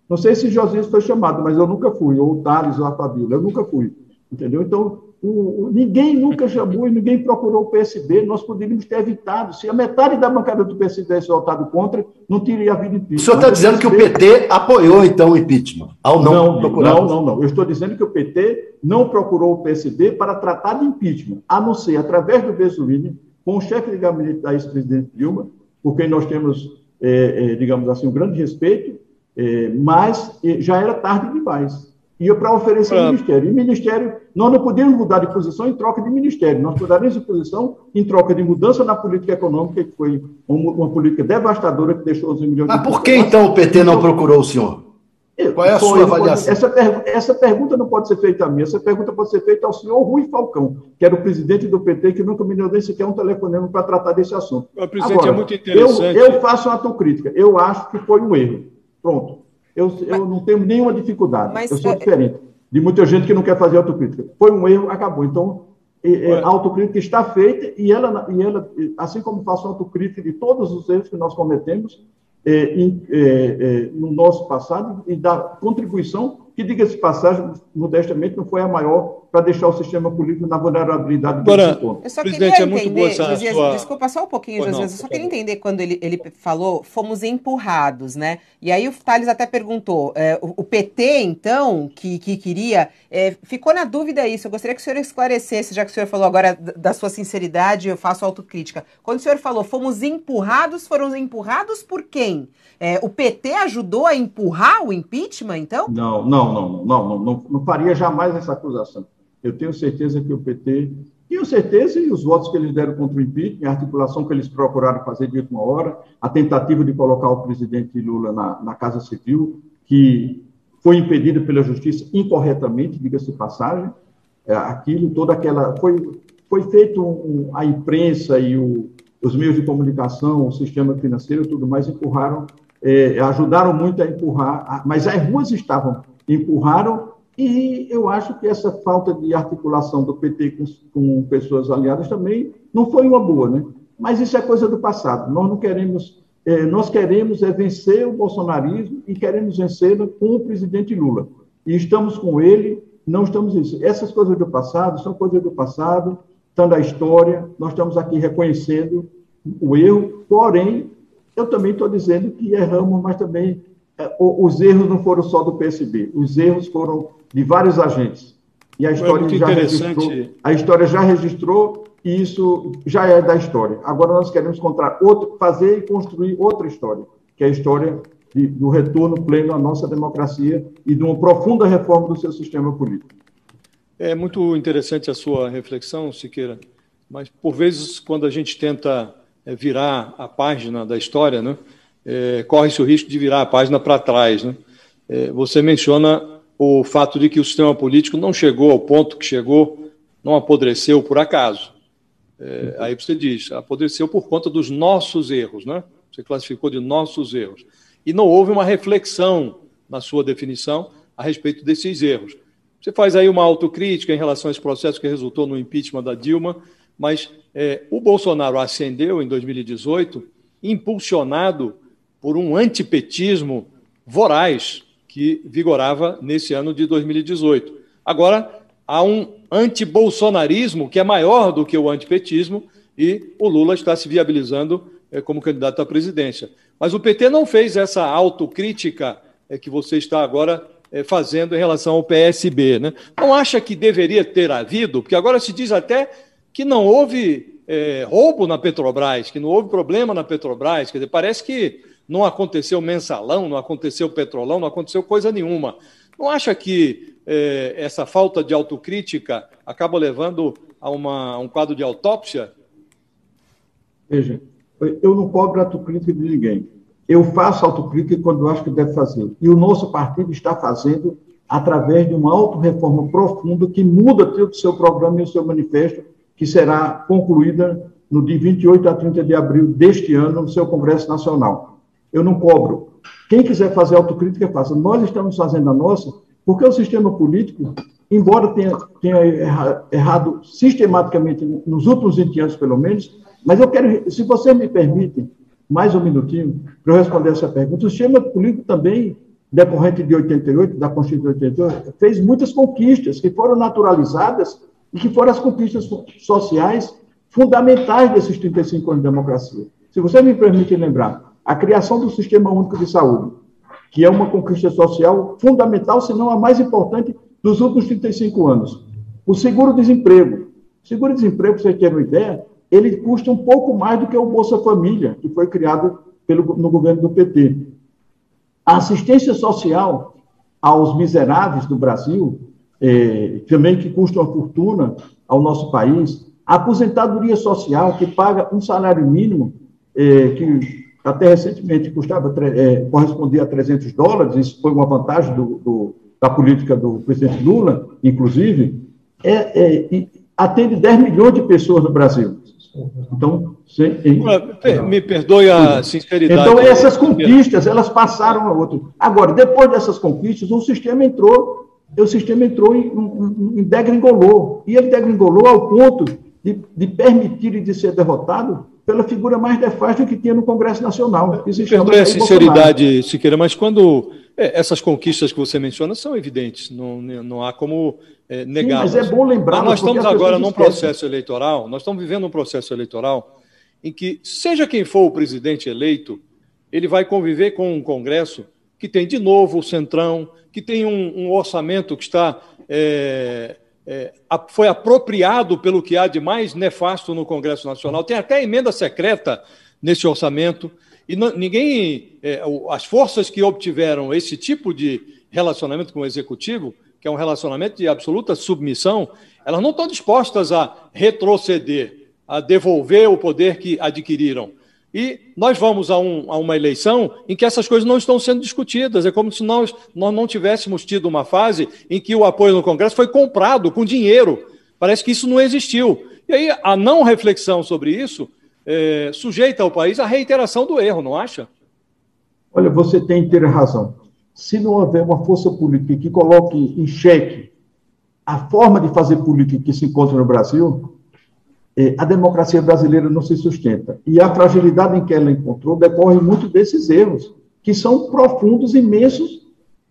Não sei se Josias foi chamado, mas eu nunca fui, ou o Thales ou a Fabíola, eu nunca fui. Entendeu? Então, o, ninguém nunca chamou e ninguém procurou o PSB, nós poderíamos ter evitado. Se a metade da bancada do PSB tivesse votado contra, não teria havido impeachment. O senhor está dizendo que o PT apoiou, então, o impeachment, ao não, não procurar? Não, não, não. Eu estou dizendo que o PT não procurou o PSB para tratar de impeachment, a não ser através do Bezuini, com o chefe de gabinete da ex-presidente Dilma, por quem nós temos, é, é, digamos assim, um grande respeito, é, mas já era tarde demais ia para oferecer o ministério. E ministério, nós não podíamos mudar de posição em troca de ministério, nós mudaríamos de posição em troca de mudança na política econômica, que foi uma, uma política devastadora que deixou os milhões Mas de por que então o PT não procurou o senhor? Qual é a sua avaliação? Essa, essa pergunta não pode ser feita a mim, essa pergunta pode ser feita ao senhor Rui Falcão, que era o presidente do PT, que nunca me deu nem sequer um telefonema para tratar desse assunto. O presidente Agora, é muito interessante. Eu, eu faço uma autocrítica, eu acho que foi um erro. Pronto eu, eu não tenho nenhuma dificuldade. Mas, eu sou é... diferente de muita gente que não quer fazer autocrítica. Foi um erro, acabou. Então, a autocrítica está feita e ela, e ela, assim como faço autocrítica de todos os erros que nós cometemos é, em, é, é, no nosso passado e da contribuição que, diga-se passagem, modestamente, não foi a maior para deixar o sistema político na vulnerabilidade Agora, ponto. Eu só Presidente, queria entender, é muito boa essa Josias, sua... desculpa só um pouquinho, José, eu só queria entender quando ele, ele falou fomos empurrados, né? E aí o Thales até perguntou, é, o, o, PT, então, que, que queria, é, ficou na dúvida isso, eu gostaria que o senhor esclarecesse, já que o senhor falou agora da sua sinceridade, eu faço autocrítica. Quando o senhor falou fomos empurrados, foram empurrados por quem? É, o PT ajudou a empurrar o impeachment, então? Não, não, não, não, não, não, não faria jamais essa acusação. Eu tenho certeza que o PT, tenho certeza, e os votos que eles deram contra o impeachment, a articulação que eles procuraram fazer de última hora, a tentativa de colocar o presidente Lula na, na Casa Civil, que foi impedida pela justiça incorretamente, diga-se de passagem, é, aquilo, toda aquela. Foi, foi feito um, a imprensa e o, os meios de comunicação, o sistema financeiro tudo mais empurraram é, ajudaram muito a empurrar, mas as ruas estavam, empurraram, e eu acho que essa falta de articulação do PT com, com pessoas aliadas também não foi uma boa, né? Mas isso é coisa do passado. Nós não queremos, é, nós queremos é vencer o bolsonarismo e queremos vencê-lo com o presidente Lula. E estamos com ele, não estamos isso. Essas coisas do passado são coisas do passado, estão da história. Nós estamos aqui reconhecendo o erro, porém eu também estou dizendo que erramos, mas também os erros não foram só do PSB, os erros foram de vários agentes. E a história, já registrou, a história já registrou e isso já é da história. Agora nós queremos encontrar outro, fazer e construir outra história, que é a história de, do retorno pleno à nossa democracia e de uma profunda reforma do seu sistema político. É muito interessante a sua reflexão, Siqueira, mas por vezes quando a gente tenta é, virar a página da história, né? É, corre-se o risco de virar a página para trás. Né? É, você menciona o fato de que o sistema político não chegou ao ponto que chegou, não apodreceu por acaso. É, aí você diz, apodreceu por conta dos nossos erros, né? Você classificou de nossos erros. E não houve uma reflexão na sua definição a respeito desses erros. Você faz aí uma autocrítica em relação a esse processo que resultou no impeachment da Dilma, mas é, o Bolsonaro ascendeu em 2018 impulsionado por um antipetismo voraz que vigorava nesse ano de 2018. Agora, há um antibolsonarismo que é maior do que o antipetismo e o Lula está se viabilizando é, como candidato à presidência. Mas o PT não fez essa autocrítica é, que você está agora é, fazendo em relação ao PSB. Né? Não acha que deveria ter havido? Porque agora se diz até que não houve é, roubo na Petrobras, que não houve problema na Petrobras. Quer dizer, parece que não aconteceu mensalão, não aconteceu petrolão, não aconteceu coisa nenhuma. Não acha que é, essa falta de autocrítica acaba levando a, uma, a um quadro de autópsia? Veja, eu não cobro autocrítica de ninguém. Eu faço autocrítica quando eu acho que deve fazer. E o nosso partido está fazendo através de uma autorreforma profunda que muda o seu programa e o seu manifesto, que será concluída no dia 28 a 30 de abril deste ano no seu Congresso Nacional. Eu não cobro. Quem quiser fazer autocrítica, faça. Nós estamos fazendo a nossa, porque o sistema político, embora tenha, tenha errado sistematicamente nos últimos 20 anos, pelo menos, mas eu quero, se você me permite, mais um minutinho, para eu responder essa pergunta. O sistema político também, decorrente de 88, da Constituição de 88, fez muitas conquistas que foram naturalizadas e que foram as conquistas sociais fundamentais desses 35 anos de democracia. Se você me permite lembrar, a criação do Sistema Único de Saúde, que é uma conquista social fundamental, se não a mais importante dos últimos 35 anos. O seguro-desemprego. Seguro-desemprego, para vocês terem uma ideia, ele custa um pouco mais do que o Bolsa Família, que foi criado pelo, no governo do PT. A assistência social aos miseráveis do Brasil, eh, também que custa uma fortuna ao nosso país, a aposentadoria social, que paga um salário mínimo, eh, que até recentemente custava, eh, correspondia a 300 dólares, isso foi uma vantagem do, do, da política do presidente Lula, inclusive, é, é, atende 10 milhões de pessoas no Brasil. Então, me perdoe a sinceridade. Então, essas conquistas, elas passaram a outro. Agora, depois dessas conquistas, o sistema entrou, o sistema entrou em, em, em degringolou. E ele degringolou ao ponto de, de permitir e de ser derrotado pela figura mais nefasta que tinha no Congresso Nacional. Se Perdoe a sinceridade, Bolsonaro. Siqueira, mas quando é, essas conquistas que você menciona são evidentes, não, não há como é, negá-las. Mas é bom lembrar. Mas nós estamos agora num processo eleitoral, nós estamos vivendo um processo eleitoral em que, seja quem for o presidente eleito, ele vai conviver com um Congresso que tem, de novo, o Centrão, que tem um, um orçamento que está. É, é, foi apropriado pelo que há de mais nefasto no Congresso Nacional. Tem até emenda secreta nesse orçamento. E não, ninguém. É, as forças que obtiveram esse tipo de relacionamento com o executivo, que é um relacionamento de absoluta submissão, elas não estão dispostas a retroceder, a devolver o poder que adquiriram. E nós vamos a, um, a, uma eleição em que essas coisas não estão sendo discutidas. É como se nós, nós não tivéssemos tido uma fase em que o apoio no Congresso foi comprado com dinheiro. Parece que isso não existiu. E aí a não reflexão sobre isso é, sujeita o país à reiteração do erro, não acha? Olha, você tem inteira razão. Se não houver uma força política que coloque em xeque a forma de fazer política que se encontra no Brasil, a democracia brasileira não se sustenta. E a fragilidade em que ela encontrou decorre muito desses erros, que são profundos, imensos,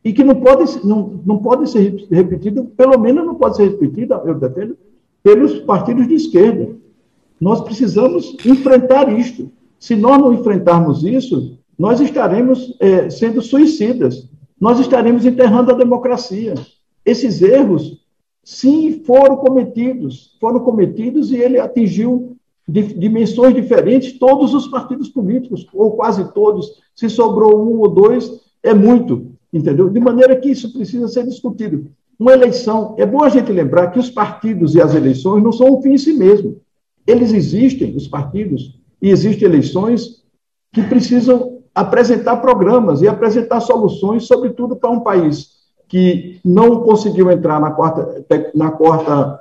e que não podem não, não pode ser repetidos, pelo menos não pode ser repetida, eu defendo, pelos partidos de esquerda. Nós precisamos enfrentar isto. Se nós não enfrentarmos isso, nós estaremos é, sendo suicidas. Nós estaremos enterrando a democracia. Esses erros Sim, foram cometidos, foram cometidos e ele atingiu dimensões diferentes todos os partidos políticos, ou quase todos. Se sobrou um ou dois, é muito, entendeu? De maneira que isso precisa ser discutido. Uma eleição, é bom a gente lembrar que os partidos e as eleições não são um fim em si mesmo. Eles existem, os partidos, e existem eleições que precisam apresentar programas e apresentar soluções, sobretudo para um país que não conseguiu entrar na quarta, na quarta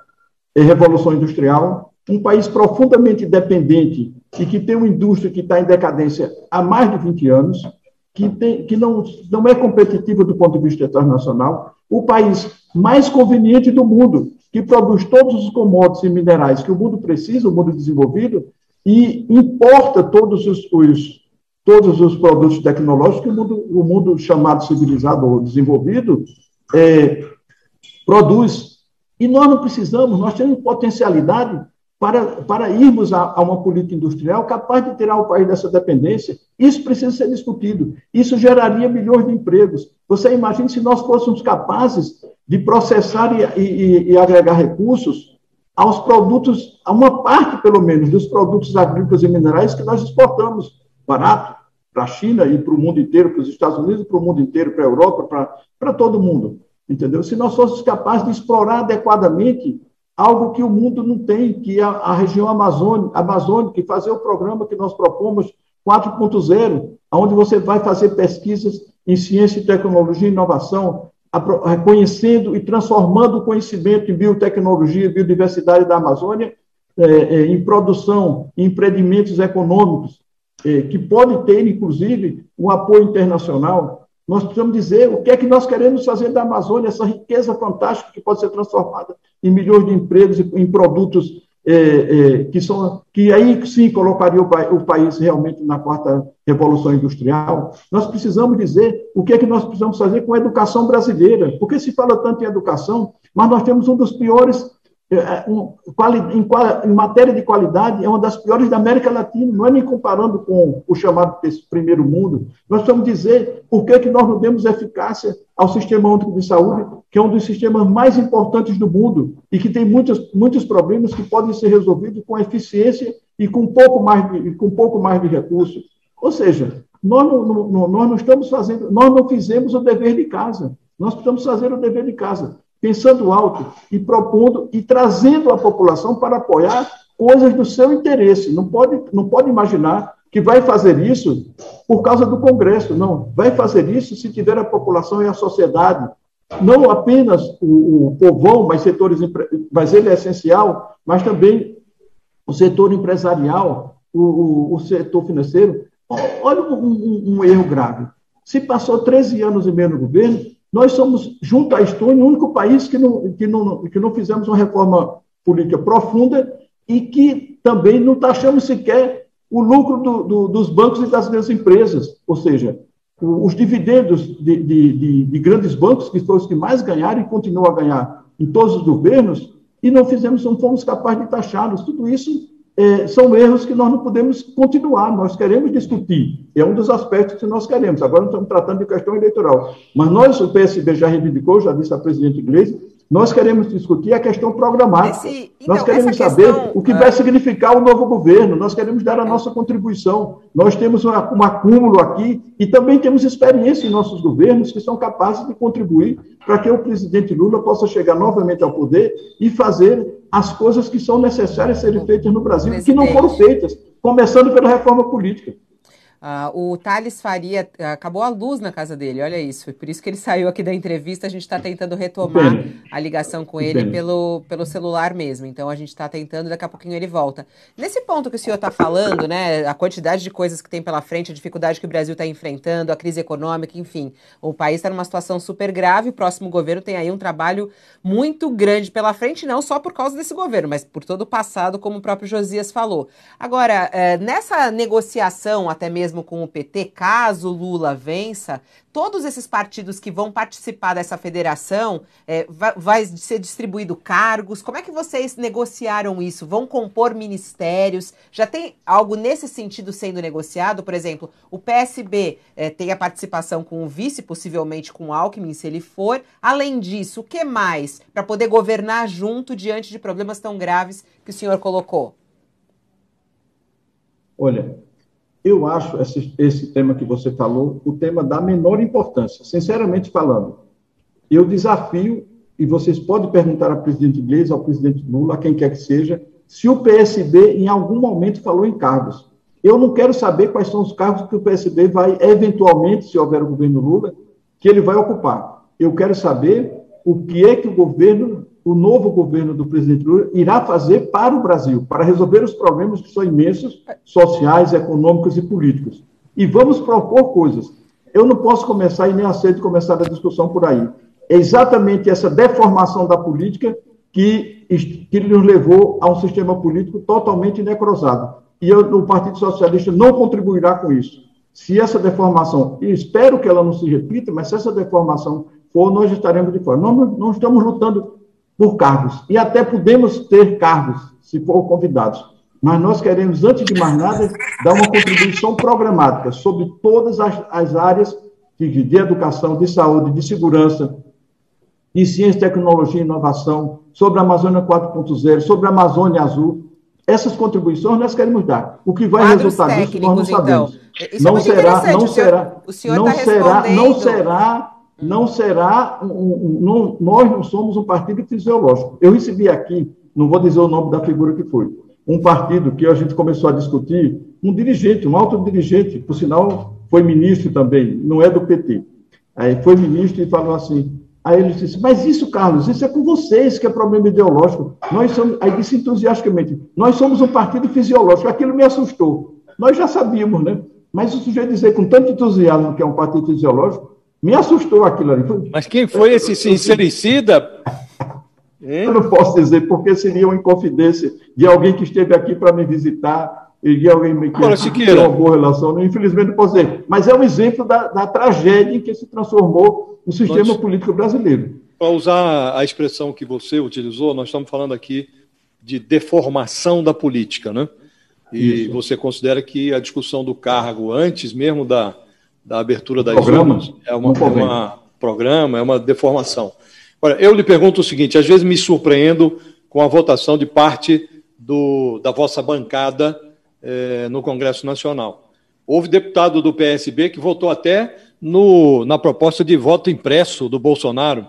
revolução industrial, um país profundamente dependente e que tem uma indústria que está em decadência há mais de 20 anos, que, tem, que não, não é competitiva do ponto de vista internacional, o país mais conveniente do mundo, que produz todos os commodities e minerais que o mundo precisa, o mundo desenvolvido, e importa todos os, os todos os produtos tecnológicos que o mundo, o mundo chamado civilizado ou desenvolvido é, produz. E nós não precisamos, nós temos potencialidade para, para irmos a, a, uma política industrial capaz de tirar o país dessa dependência. Isso precisa ser discutido. Isso geraria milhões de empregos. Você imagina se nós fôssemos capazes de processar e, e, e agregar recursos aos produtos, a uma parte, pelo menos, dos produtos agrícolas e minerais que nós exportamos barato para a China e para o mundo inteiro, para os Estados Unidos, para o mundo inteiro, para a Europa, para, todo mundo. Entendeu? Se nós fôssemos capazes de explorar adequadamente algo que o mundo não tem, que é a, região amazônica, amazônica, e fazer o programa que nós propomos 4.0, onde você vai fazer pesquisas em ciência e tecnologia e inovação, reconhecendo e transformando o conhecimento em biotecnologia biodiversidade da Amazônia é, é, em produção, em empreendimentos econômicos, que pode ter, inclusive, um apoio internacional. Nós precisamos dizer o que é que nós queremos fazer da Amazônia, essa riqueza fantástica que pode ser transformada em milhões de empregos, em produtos é, é, que são que aí sim colocaria o, o, país realmente na quarta revolução industrial. Nós precisamos dizer o que é que nós precisamos fazer com a educação brasileira, porque se fala tanto em educação, mas nós temos um dos piores é, é, em, matéria de qualidade, é uma das piores da América Latina, não é nem comparando com o chamado primeiro mundo. Nós precisamos dizer por que, que nós não demos eficácia ao Sistema Único de Saúde, que é um dos sistemas mais importantes do mundo e que tem muitos, muitos problemas que podem ser resolvidos com eficiência e com um pouco mais de, com um pouco mais de recursos. Ou seja, nós não, não, nós não estamos fazendo, nós não fizemos o dever de casa. Nós precisamos fazer o dever de casa pensando alto e propondo e trazendo a população para apoiar coisas do seu interesse. Não pode, não pode imaginar que vai fazer isso por causa do Congresso, não. Vai fazer isso se tiver a população e a sociedade. Não apenas o, o povão, mas setores, mas ele é essencial, mas também o setor empresarial, o, o, o setor financeiro. Olha um, um, um erro grave. Se passou 13 anos e meio no governo, nós somos, junto à Estônia, o único país que não, que não, que não fizemos uma reforma política profunda e que também não taxamos sequer o lucro do, do, dos bancos e das grandes empresas. Ou seja, os dividendos de, de, de, de, grandes bancos, que foram os que mais ganharam e continuam a ganhar em todos os governos, e não fizemos, não fomos capazes de taxá-los. Tudo isso é, são erros que nós não podemos continuar, nós queremos discutir. É um dos aspectos que nós queremos. Agora não estamos tratando de questão eleitoral. Mas nós, o PSB, já reivindicou, já disse a presidente Iglesias, nós queremos discutir a questão programática. Esse, então, nós queremos saber questão, o que vai ah, significar o novo governo. Nós queremos dar a nossa contribuição. Nós temos uma, um acúmulo aqui e também temos experiência em nossos governos que são capazes de contribuir para que o presidente Lula possa chegar novamente ao poder e fazer as coisas que são necessárias serem feitas no Brasil, que não foram feitas, começando pela reforma política. Uh, o Thales Faria, uh, acabou a luz na casa dele, olha isso. Por isso que ele saiu aqui da entrevista. A gente está tentando retomar a ligação com ele pelo, pelo celular mesmo. Então a gente está tentando, daqui a pouquinho ele volta. Nesse ponto que o senhor está falando, né? A quantidade de coisas que tem pela frente, a dificuldade que o Brasil está enfrentando, a crise econômica, enfim. O país está numa situação super grave. O próximo governo tem aí um trabalho muito grande pela frente, não só por causa desse governo, mas por todo o passado, como o próprio Josias falou. Agora, eh, nessa negociação, até mesmo mesmo com o PT, caso Lula vença, todos esses partidos que vão participar dessa federação, é, vai, vai, ser distribuído cargos? Como é que vocês negociaram isso? Vão compor ministérios? Já tem algo nesse sentido sendo negociado? Por exemplo, o PSB é, tem a participação com o vice, possivelmente com o Alckmin, se ele for. Além disso, o que mais para poder governar junto diante de problemas tão graves que o senhor colocou? Olha, eu acho esse, esse tema que você falou o tema da menor importância, sinceramente falando. Eu desafio, e vocês podem perguntar ao presidente Iglesias, ao presidente Lula, a quem quer que seja, se o PSB em algum momento falou em cargos. Eu não quero saber quais são os cargos que o PSB vai, eventualmente, se houver o governo Lula, que ele vai ocupar. Eu quero saber o que é que o governo o novo governo do presidente Lula irá fazer para o Brasil, para resolver os problemas que são imensos, sociais, econômicos e políticos. E vamos propor coisas. Eu não posso começar e nem aceito começar a discussão por aí. É exatamente essa deformação da política que, que nos levou a um sistema político totalmente necrosado. E eu, o Partido Socialista não contribuirá com isso. Se essa deformação, e espero que ela não se repita, mas se essa deformação for, nós estaremos de fora. Nós não estamos lutando por cargos, e até podemos ter cargos, se for convidados. Mas nós queremos, antes de mais nada, dar uma contribuição programática sobre todas as, as áreas de, de educação, de saúde, de segurança, de ciência, tecnologia e inovação, sobre a Amazônia 4.0, sobre a Amazônia Azul. Essas contribuições nós queremos dar. O que vai Quadros resultar disso nós não sabemos. Então. não é será, não o senhor, será, o senhor não tá será, não será não será, um, um, não, nós não somos um partido fisiológico. Eu recebi aqui, não vou dizer o nome da figura que foi, um partido que a gente começou a discutir, um dirigente, um alto dirigente, por sinal foi ministro também, não é do PT. Aí foi ministro e falou assim, aí ele disse, mas isso, Carlos, isso é com vocês que é problema ideológico. Nós somos, aí disse entusiasticamente, nós somos um partido fisiológico. Aquilo me assustou. Nós já sabíamos, né? Mas o sujeito dizer com tanto entusiasmo que é um partido fisiológico, me assustou aquilo ali. Mas quem foi esse sincericida? Eu não posso dizer, porque seria uma inconfidência de alguém que esteve aqui para me visitar e de alguém que Agora, tem uma boa relação. Infelizmente, não posso dizer. Mas é um exemplo da, da tragédia em que se transformou o sistema nós, político brasileiro. Para usar a expressão que você utilizou, nós estamos falando aqui de deformação da política, né? E Isso. você considera que a discussão do cargo, antes mesmo da, da abertura das programa, urnas é uma, é uma programa, é uma deformação. Olha, eu lhe pergunto o seguinte: às vezes me surpreendo com a votação de parte do, da vossa bancada eh, no Congresso Nacional. Houve deputado do PSB que votou até no, na proposta de voto impresso do Bolsonaro.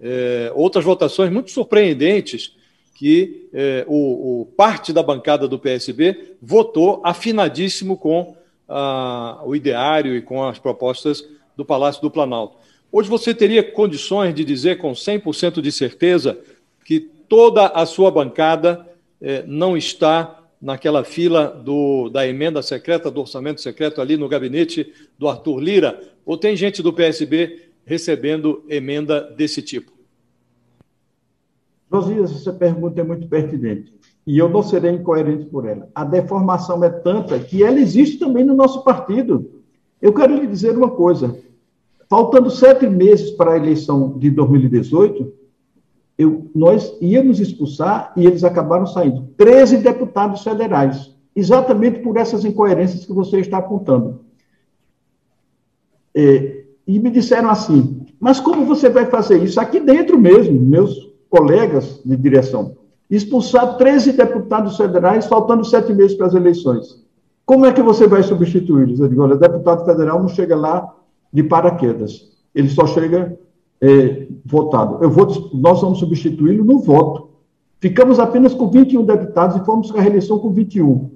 Eh, outras votações muito surpreendentes que eh, o, o, parte da bancada do PSB votou afinadíssimo com o ideário e com as propostas do Palácio do Planalto. Hoje você teria condições de dizer com 100% de certeza que toda a sua bancada eh, não está naquela fila do, da emenda secreta, do orçamento secreto ali no gabinete do Arthur Lira? Ou tem gente do PSB recebendo emenda desse tipo? Josias, essa pergunta é muito pertinente e eu não serei incoerente por ela. A deformação é tanta que ela existe também no nosso partido. Eu quero lhe dizer uma coisa: faltando sete meses para a eleição de 2018, eu, nós íamos expulsar e eles acabaram saindo 13 deputados federais, exatamente por essas incoerências que você está apontando. É, e me disseram assim: mas como você vai fazer isso? Aqui dentro mesmo, meus colegas de direção expulsar 13 deputados federais, faltando sete meses para as eleições. Como é que você vai substituí-los? Eu digo, olha, deputado federal não chega lá de paraquedas, ele só chega é, votado. Eu vou, nós vamos substituí-lo no voto. Ficamos apenas com 21 deputados e fomos para a reeleição com 21.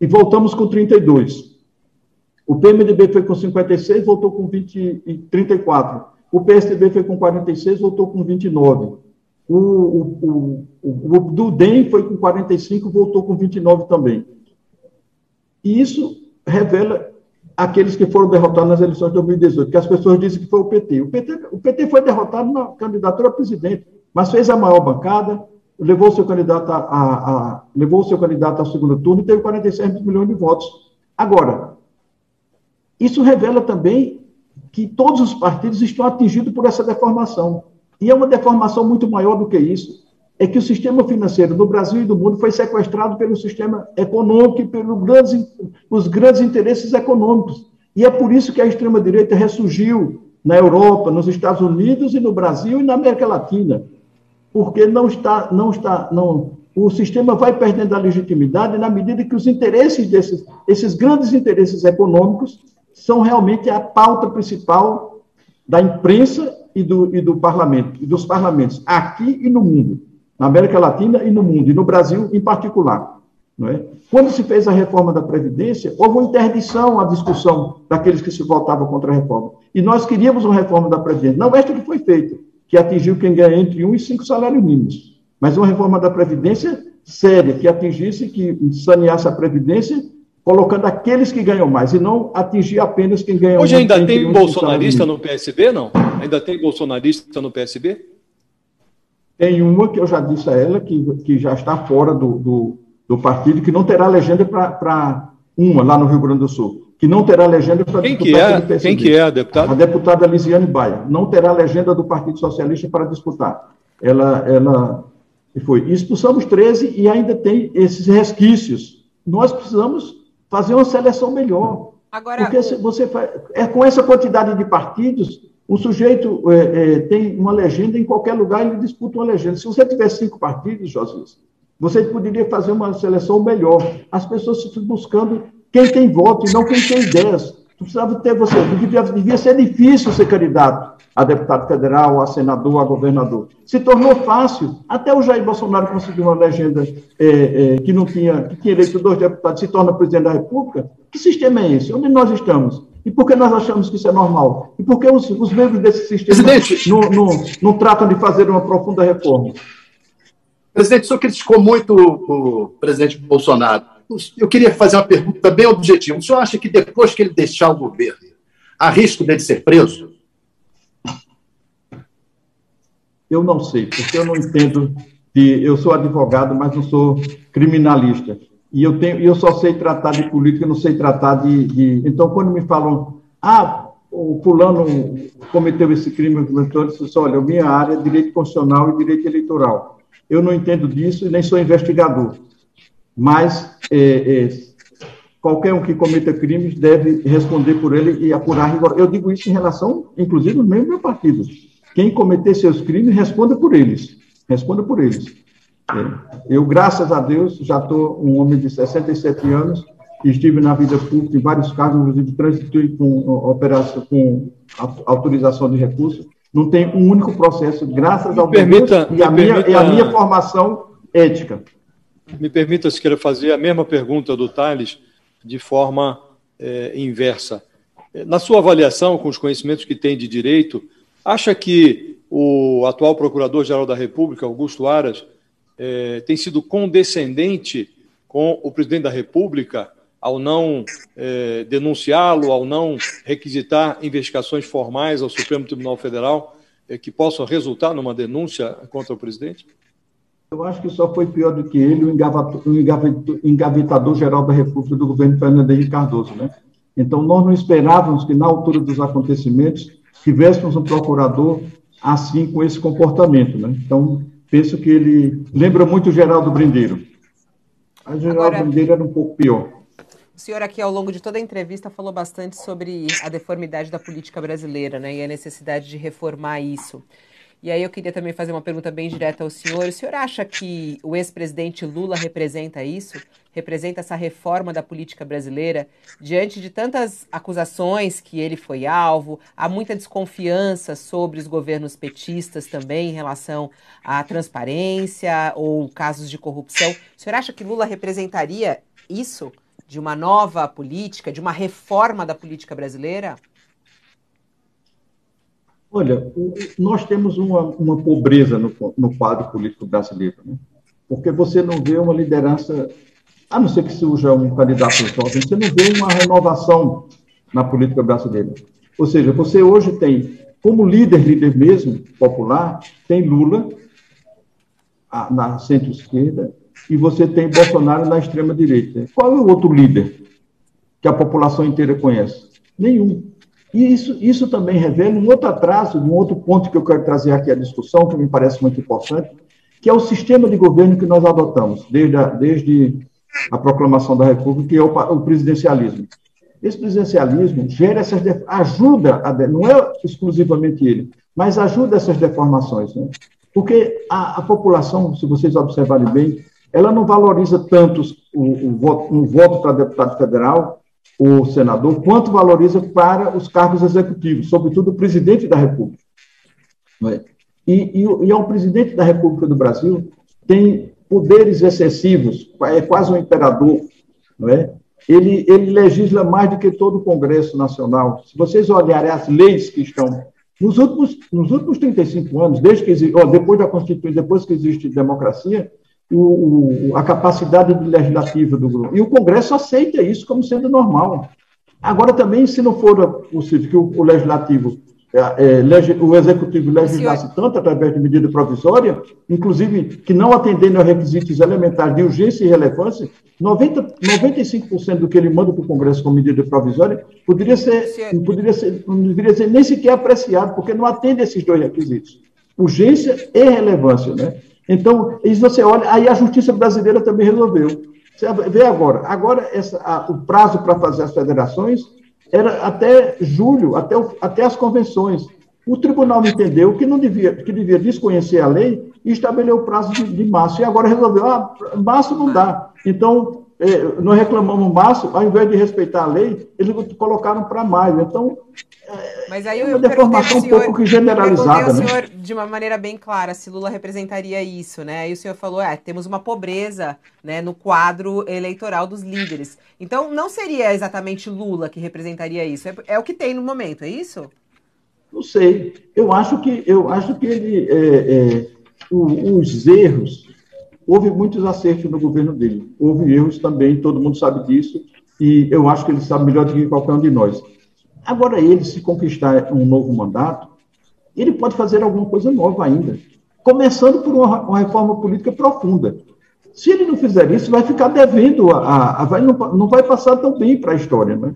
E voltamos com 32. O PMDB foi com 56, voltou com 20, 34. O PSDB foi com 46, voltou com 29. O, o, o, o do DEM foi com 45, voltou com 29 também. E isso revela aqueles que foram derrotados nas eleições de 2018, que as pessoas dizem que foi o PT. O PT, o PT foi derrotado na candidatura a presidente, mas fez a maior bancada, levou seu candidato a, a, a levou seu candidato ao segundo turno e teve 46 milhões de votos. Agora, isso revela também que todos os partidos estão atingidos por essa deformação. E é uma deformação muito maior do que isso. É que o sistema financeiro do Brasil e do mundo foi sequestrado pelo sistema econômico e pelos grandes, os grandes interesses econômicos. E é por isso que a extrema-direita ressurgiu na Europa, nos Estados Unidos e no Brasil e na América Latina. Porque não está, não está, não, o sistema vai perdendo a legitimidade na medida que os interesses desses, esses grandes interesses econômicos são realmente a pauta principal da imprensa e do, e do parlamento, e dos parlamentos, aqui e no mundo, na América Latina e no mundo, e no Brasil em particular. Não é? Quando se fez a reforma da Previdência, houve uma interdição à discussão daqueles que se votavam contra a reforma. E nós queríamos uma reforma da Previdência, não esta que foi feita, que atingiu quem ganha entre um e cinco salários mínimos. Mas uma reforma da Previdência séria, que atingisse, que saneasse a Previdência, colocando aqueles que ganham mais, e não atingir apenas quem ganha Hoje ainda tem bolsonarista no PSB, não? Ainda tem bolsonarista no PSB? Tem uma que eu já disse a ela, que, que já está fora do, do, do partido, que não terá legenda para uma lá no Rio Grande do Sul, que não terá legenda para quem que é Quem que é a deputada? A deputada Lisiane Baia. Não terá legenda do Partido Socialista para disputar. Ela, ela foi. Expulsamos 13 e ainda tem esses resquícios. Nós precisamos fazer uma seleção melhor. Agora, Porque o... você faz, é com essa quantidade de partidos, o sujeito é, é, tem uma legenda em qualquer lugar, ele disputa uma legenda. Se você tiver cinco partidos, Josias, você poderia fazer uma seleção melhor. As pessoas estão buscando quem tem voto e não quem tem ideias. Precisava ter você. Devia, devia ser difícil ser candidato a deputado federal, a senador, a governador. Se tornou fácil. Até o Jair Bolsonaro conseguiu uma legenda é, é, que não tinha, que tinha eleito dois deputados, se torna presidente da República. Que sistema é esse? Onde nós estamos? E por que nós achamos que isso é normal? E por que os, os membros desse sistema não, não, não, tratam de fazer uma profunda reforma? Presidente, o senhor criticou muito o presidente Bolsonaro. Eu queria fazer uma pergunta bem objetiva. O senhor acha que depois que ele deixar o governo, há risco dele ser preso? Eu não sei, porque eu não entendo de. Eu sou advogado, mas não sou criminalista e eu, tenho, eu só sei tratar de política, não sei tratar de, de... Então, quando me falam, ah, o fulano cometeu esse crime, eu disse, olha, minha área é direito constitucional e direito eleitoral. Eu não entendo disso e nem sou investigador. Mas é, é, qualquer um que cometa crimes deve responder por ele e apurar rigor. Eu digo isso em relação, inclusive, mesmo meu partido. Quem cometer seus crimes, responda por eles. Responda por eles. Eu, graças a Deus, já estou um homem de 67 anos, estive na vida pública em vários casos, inclusive transitei com operação, com autorização de recursos. Não tem um único processo, graças ao permita, Deus e a, minha, permita, e a minha formação ética. Me permita, se queira fazer a mesma pergunta do Thales, de forma é, inversa. Na sua avaliação, com os conhecimentos que tem de direito, acha que o atual Procurador-Geral da República, Augusto Aras, é, tem sido condescendente com o presidente da República ao não é, denunciá-lo, ao não requisitar investigações formais ao Supremo Tribunal Federal é, que possam resultar numa denúncia contra o presidente? Eu acho que só foi pior do que ele o engavetador-geral da República do governo Fernando Henrique Cardoso. Né? Então, nós não esperávamos que, na altura dos acontecimentos, tivéssemos um procurador assim, com esse comportamento. Né? Então, penso que ele lembra muito o Geraldo Brindeiro. A Geraldo Agora, Brindeiro era um pouco pior. O senhor aqui, ao longo de toda a entrevista, falou bastante sobre a deformidade da política brasileira né, e a necessidade de reformar isso. E aí eu queria também fazer uma pergunta bem direta ao senhor. O senhor acha que o ex-presidente Lula representa isso? Representa essa reforma da política brasileira? Diante de tantas acusações que ele foi alvo, há muita desconfiança sobre os governos petistas também em relação à transparência ou casos de corrupção. O senhor acha que Lula representaria isso? De uma nova política, de uma reforma da política brasileira? Olha, nós temos uma, uma pobreza no, no quadro político brasileiro, né? porque você não vê uma liderança, a não ser que surja um candidato jovem, você não vê uma renovação na política brasileira. Ou seja, você hoje tem, como líder, líder mesmo, popular, tem Lula a, na centro-esquerda e você tem Bolsonaro na extrema-direita. Qual é o outro líder que a população inteira conhece? Nenhum. E isso, isso também revela um outro atraso, um outro ponto que eu quero trazer aqui à discussão, que me parece muito importante, que é o sistema de governo que nós adotamos desde a, desde a proclamação da República, que é o, o presidencialismo. Esse presidencialismo gera essas ajuda, a, não é exclusivamente ele, mas ajuda essas deformações, né? Porque a, a população, se vocês observarem bem, ela não valoriza tanto o, o voto, um voto para deputado federal o senador, quanto valoriza para os cargos executivos, sobretudo o presidente da República. É? E, e, e presidente da República do Brasil tem poderes excessivos, é quase um imperador, não é? Ele, ele legisla mais do que todo o Congresso Nacional. Se vocês olharem as leis que estão Nos últimos, nos últimos 35 anos, desde que existe, depois da Constituição, depois que existe democracia, o, o, a capacidade legislativa do grupo. E o Congresso aceita isso como sendo normal. Agora, também, se não for possível que o, o legislativo é, é, o executivo legislasse tanto através de medida provisória, inclusive que não atendendo aos requisitos elementares de urgência e relevância, 90, 95% do que ele manda para o Congresso com medida provisória poderia ser, poderia ser, não deveria ser nem sequer apreciado, porque não atende esses dois requisitos, urgência e relevância, né? Então, isso você olha, aí a justiça brasileira também resolveu. Você vê agora, agora essa, a, o prazo para fazer as federações era até julho, até, o, até as convenções. O tribunal entendeu que não devia, que devia desconhecer a lei e estabeleceu o prazo de, de março. E agora resolveu, ah, março não dá. Então, é, nós reclamamos março, ao invés de respeitar a lei, eles colocaram para maio. Então, é, Mas aí eu, é uma deformação senhor, um pouco generalizada. Eu né? senhor de uma maneira bem clara se Lula representaria isso, né? Aí o senhor falou, é, temos uma pobreza né, no quadro eleitoral dos líderes. Então, não seria exatamente Lula que representaria isso. É, é o que tem no momento, é isso? Não sei. Eu acho que, eu acho que ele, é, é o, os erros Houve muitos acertos no governo dele. Houve erros também, todo mundo sabe disso, e eu acho que ele sabe melhor do que qualquer um de nós. Agora, ele, se conquistar um novo mandato, ele pode fazer alguma coisa nova ainda, começando por uma, uma reforma política profunda. Se ele não fizer isso, vai ficar devendo, a, a, a vai, não, não, vai passar tão bem para a história. Né?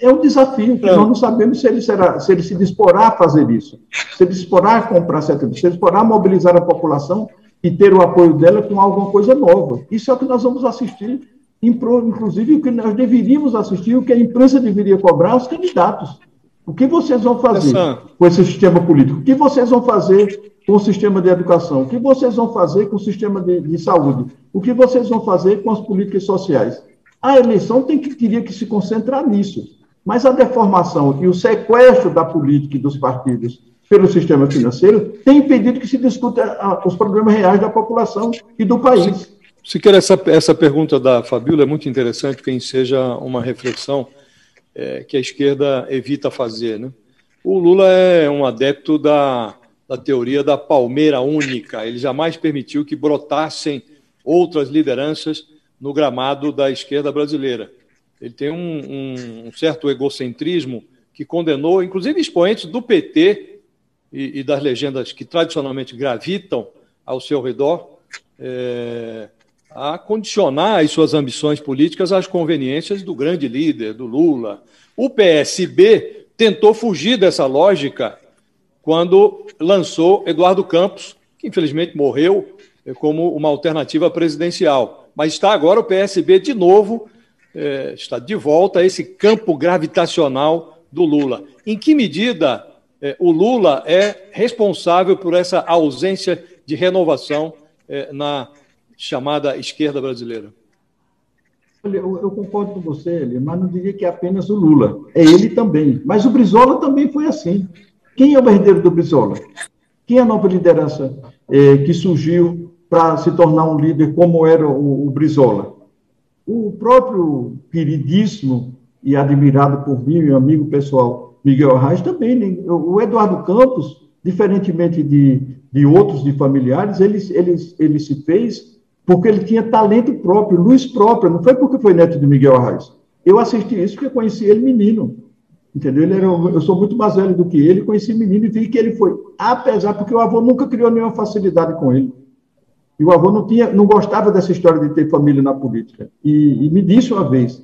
É um desafio, que nós não sabemos se ele, será, se ele se disporá a fazer isso, se ele disporá a comprar certo, se ele disporá a mobilizar a população e ter o apoio dela com alguma coisa nova. Isso é o que nós vamos assistir, inclusive o que nós deveríamos assistir, o que a imprensa deveria cobrar aos candidatos. O que vocês vão fazer Essa... com esse sistema político? O que vocês vão fazer com o sistema de educação? O que vocês vão fazer com o sistema de, de saúde? O que vocês vão fazer com as políticas sociais? A eleição tem que, teria que se concentrar nisso. Mas a deformação e o sequestro da política e dos partidos pelo sistema financeiro tem impedido que se discuta ah, os problemas reais da população e do país. Quer essa, essa pergunta da Fabíola é muito interessante, que seja uma reflexão é, que a esquerda evita fazer. Né? O Lula é um adepto da, da teoria da palmeira única. Ele jamais permitiu que brotassem outras lideranças no gramado da esquerda brasileira. Ele tem um, um, um certo egocentrismo que condenou, inclusive, expoentes do PT e, e das legendas que tradicionalmente gravitam ao seu redor, é, a condicionar as suas ambições políticas às conveniências do grande líder, do Lula. O PSB tentou fugir dessa lógica quando lançou Eduardo Campos, que infelizmente morreu é, como uma alternativa presidencial. Mas está agora o PSB de novo, é, está de volta a esse campo gravitacional do Lula. Em que medida o Lula é responsável por essa ausência de renovação é, na chamada esquerda brasileira. Olha, eu, eu, concordo com você, mas não diria que é apenas o Lula. É ele também. Mas o Brizola também foi assim. Quem é o herdeiro do Brizola? Quem é a nova liderança é, que surgiu para se tornar um líder como era o, o Brizola? O próprio queridíssimo e admirado por mim, meu amigo pessoal, Miguel Arraes também. Né? O Eduardo Campos, diferentemente de, de outros de familiares, ele, ele, ele se fez porque ele tinha talento próprio, luz própria, não foi porque foi neto de Miguel Arraes. Eu assisti isso porque conheci ele menino. Entendeu? Ele era, eu sou muito mais velho do que ele, conheci menino e vi que ele foi, apesar, porque o avô nunca criou nenhuma facilidade com ele. E o avô não, tinha, não gostava dessa história de ter família na política. E, e me disse uma vez: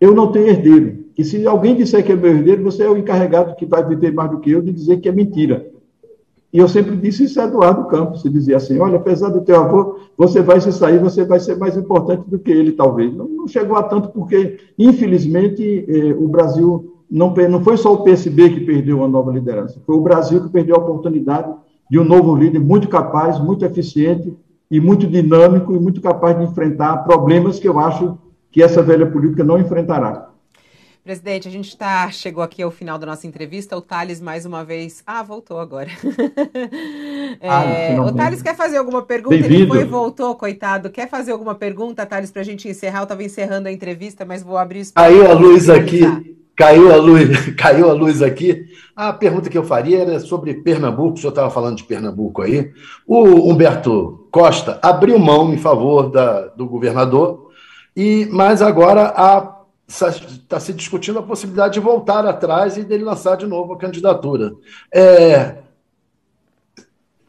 eu não tenho herdeiro. E se alguém disser que é meu herdeiro, você é o encarregado que vai viver mais do que eu de dizer que é mentira. E eu sempre disse isso a Eduardo Campos, se dizia assim, olha, apesar do teu avô, você vai se sair, você vai ser mais importante do que ele, talvez. Não, não chegou a tanto porque, infelizmente, eh, o Brasil, não, não foi só o PSB que perdeu a nova liderança, foi o Brasil que perdeu a oportunidade de um novo líder muito capaz, muito eficiente e muito dinâmico e muito capaz de enfrentar problemas que eu acho que essa velha política não enfrentará. Presidente, a gente tá, chegou aqui ao final da nossa entrevista. O Thales, mais uma vez. Ah, voltou agora. é, ah, o Thales quer fazer alguma pergunta? Ele foi e voltou, coitado. Quer fazer alguma pergunta, Thales, para a gente encerrar? Eu estava encerrando a entrevista, mas vou abrir isso Aí a luz aqui. caiu a luz, caiu a luz aqui. A pergunta que eu faria era sobre Pernambuco, o senhor estava falando de Pernambuco aí. O Humberto Costa abriu mão em favor da, do governador, e mas agora está se discutindo a possibilidade de voltar atrás e dele lançar de novo a candidatura. É,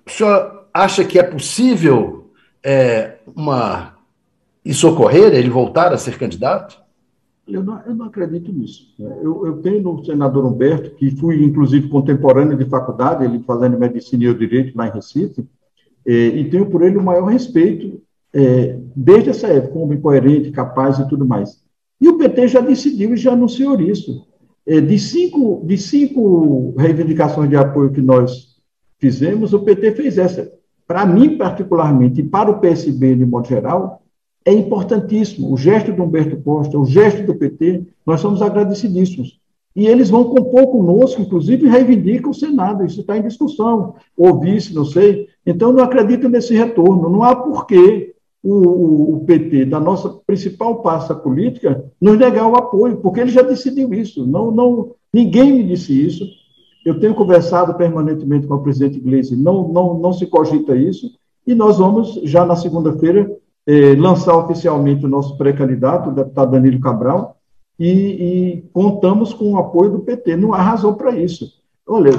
o senhor acha que é possível é, uma, isso ocorrer, ele voltar a ser candidato? Eu não, eu não acredito nisso. Eu, eu, tenho no senador Humberto, que fui, inclusive, contemporâneo de faculdade, ele fazendo medicina e direito lá em Recife, é, e tenho por ele o maior respeito é, desde essa época, um homem coerente, capaz e tudo mais. E o PT já decidiu e já anunciou isso. É, de, cinco, de cinco reivindicações de apoio que nós fizemos, o PT fez essa. Para mim, particularmente, e para o PSB de modo geral, é importantíssimo. O gesto do Humberto Costa, o gesto do PT, nós somos agradecidíssimos. E eles vão compor conosco, inclusive reivindicam o Senado, isso está em discussão, ou vice, não sei. Então, não acredito nesse retorno. Não há porquê o, o, PT, da nossa principal pasta política, nos negar o apoio, porque ele já decidiu isso. Não, não, ninguém me disse isso. Eu tenho conversado permanentemente com o presidente Iglesias, não, não, não se cogita isso, e nós vamos, já na segunda-feira, eh, lançar oficialmente o nosso pré-candidato, o deputado Danilo Cabral, e, e, contamos com o apoio do PT. Não há razão para isso. Olha,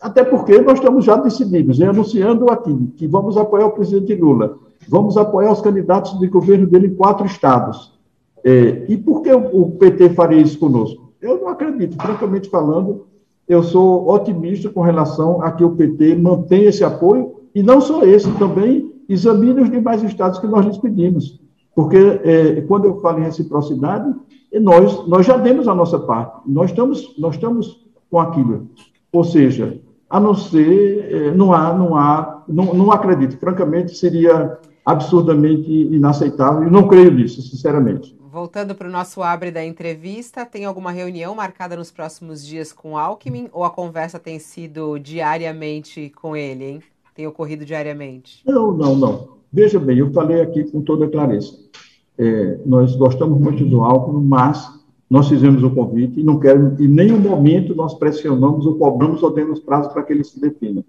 até porque nós estamos já decididos, anunciando aqui que vamos apoiar o presidente Lula, vamos apoiar os candidatos de governo dele em quatro estados. É, e por que o PT faria isso conosco? Eu não acredito, francamente falando, eu sou otimista com relação a que o PT mantenha esse apoio, e não só esse, também examine os demais estados que nós lhes pedimos. Porque é, quando eu falo em reciprocidade, nós, nós já demos a nossa parte, nós estamos, nós estamos com aquilo. Ou seja, a não ser, é, não há, não há, não, não acredito, francamente, seria absurdamente inaceitável, e não creio nisso, sinceramente. Voltando para o nosso abre da entrevista, tem alguma reunião marcada nos próximos dias com Alckmin ou a conversa tem sido diariamente com ele, hein? Tem ocorrido diariamente? Não, não, não. Veja bem, eu falei aqui com toda clareza. É, nós gostamos muito do Alckmin, mas nós fizemos o convite e não quero, em nenhum momento nós pressionamos ou cobramos ou demos prazo para que ele se defina.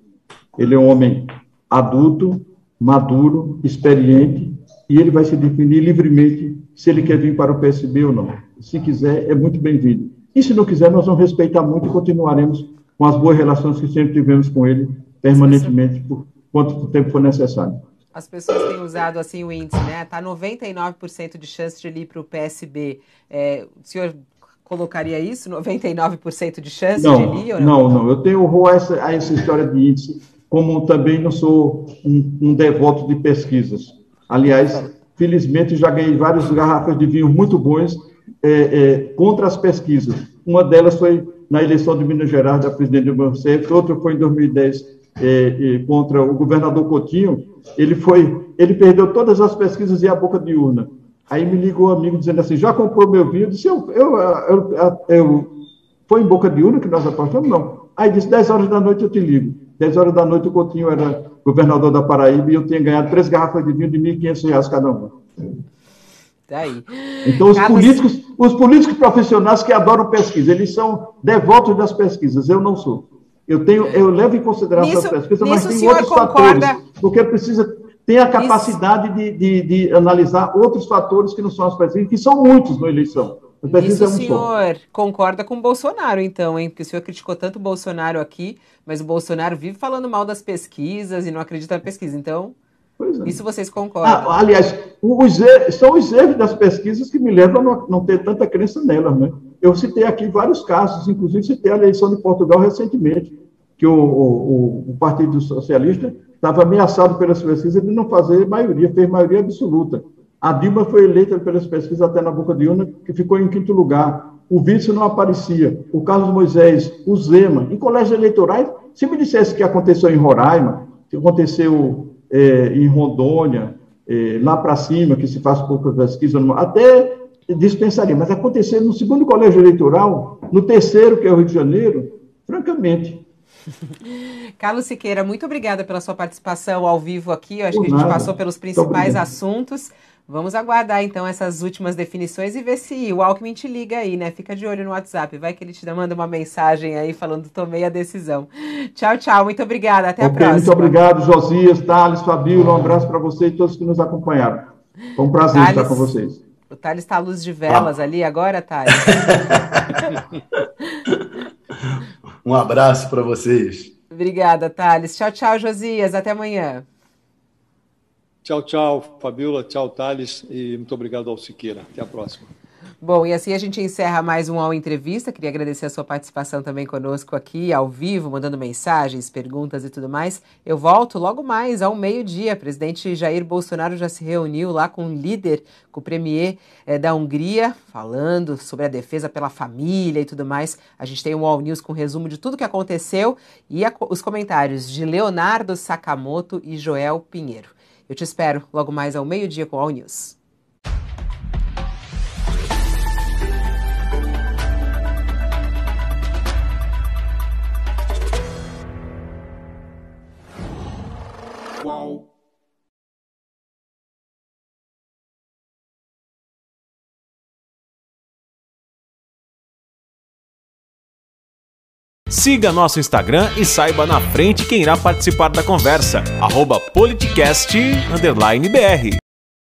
Ele é um homem adulto, maduro, experiente, e ele vai se definir livremente se ele quer vir para o PSB ou não. Se quiser, é muito bem-vindo. E se não quiser, nós vamos respeitar muito e continuaremos com as boas relações que sempre tivemos com ele, permanentemente, por quanto tempo for necessário. As pessoas têm usado assim o índice, né? Está 99% de chance de ele ir para o PSB. É, o senhor colocaria isso, 99% de chance não, de ele ir ou não? Não, não. Eu tenho horror a essa, a essa história de índice como também não sou um, um devoto de pesquisas. Aliás, felizmente já ganhei várias garrafas de vinho muito bons é, é, contra as pesquisas. Uma delas foi na eleição de Minas Gerais da presidente do Banco outra foi em 2010 é, é, contra o governador Coutinho. Ele foi, ele perdeu todas as pesquisas e a boca de urna. Aí me ligou um amigo dizendo assim, já comprou meu vinho? Eu disse, eu, eu, eu, eu foi em boca de urna que nós apostamos? Não. Aí disse, 10 horas da noite eu te ligo. 10 horas da noite o Coutinho era governador da Paraíba e eu tinha ganhado três garrafas de vinho de R$ 1.500 cada uma. Daí. Então, os, Carlos... políticos, os políticos profissionais que adoram pesquisa, eles são devotos das pesquisas, eu não sou. Eu, tenho, eu levo em consideração nisso, as pesquisas, mas tem outros concorda... fatores, porque precisa ter a capacidade de, de, de, analisar outros fatores que não são as pesquisas, que são muitos na eleição. Isso o senhor concorda com o Bolsonaro, então, hein? Porque o senhor criticou tanto o Bolsonaro aqui, mas o Bolsonaro vive falando mal das pesquisas e não acredita na pesquisa. Então, é. isso vocês concordam? Ah, aliás, os erros, são os erros das pesquisas que me levam a não, não ter tanta crença nelas, né? Eu citei aqui vários casos, inclusive citei a eleição de Portugal recentemente, que o, o, o Partido Socialista estava ameaçado pelas pesquisas de não fazer maioria, fez maioria absoluta. A Dilma foi eleita pelas pesquisas até na boca de urna, que ficou em quinto lugar. O vice não aparecia. O Carlos Moisés, o Zema. Em colégios eleitorais, se me dissesse que aconteceu em Roraima, que aconteceu é, em Rondônia, é, lá para cima, que se faz pouca pesquisa, até dispensaria. Mas acontecer no segundo colégio eleitoral, no terceiro, que é o Rio de Janeiro, francamente, Carlos Siqueira, muito obrigada pela sua participação ao vivo aqui. Eu acho Por que a gente nada. passou pelos principais assuntos. Vamos aguardar então essas últimas definições e ver se o Alckmin te liga aí, né? Fica de olho no WhatsApp. Vai que ele te manda uma mensagem aí falando tomei a decisão. Tchau, tchau. Muito obrigada. Até okay, a próxima. Muito obrigado, Josias, Thales, Fabíola. Um abraço para você e todos que nos acompanharam. Foi um prazer Thales, estar com vocês. O Thales está à luz de velas ah. ali agora, Thales. um abraço para vocês. Obrigada, Thales. Tchau, tchau, Josias. Até amanhã. Tchau, tchau, Fabiola. Tchau, Thales. E muito obrigado ao Siqueira. Até a próxima. Bom, e assim a gente encerra mais um Ao Entrevista. Queria agradecer a sua participação também conosco aqui, ao vivo, mandando mensagens, perguntas e tudo mais. Eu volto logo mais, ao meio-dia. Presidente Jair Bolsonaro já se reuniu lá com o líder, com o premier é, da Hungria, falando sobre a defesa pela família e tudo mais. A gente tem um All News com resumo de tudo que aconteceu e a, os comentários de Leonardo Sakamoto e Joel Pinheiro. Eu te espero logo mais ao meio-dia com o All News. Siga nosso Instagram e saiba na frente quem irá participar da conversa. Arroba politicast_br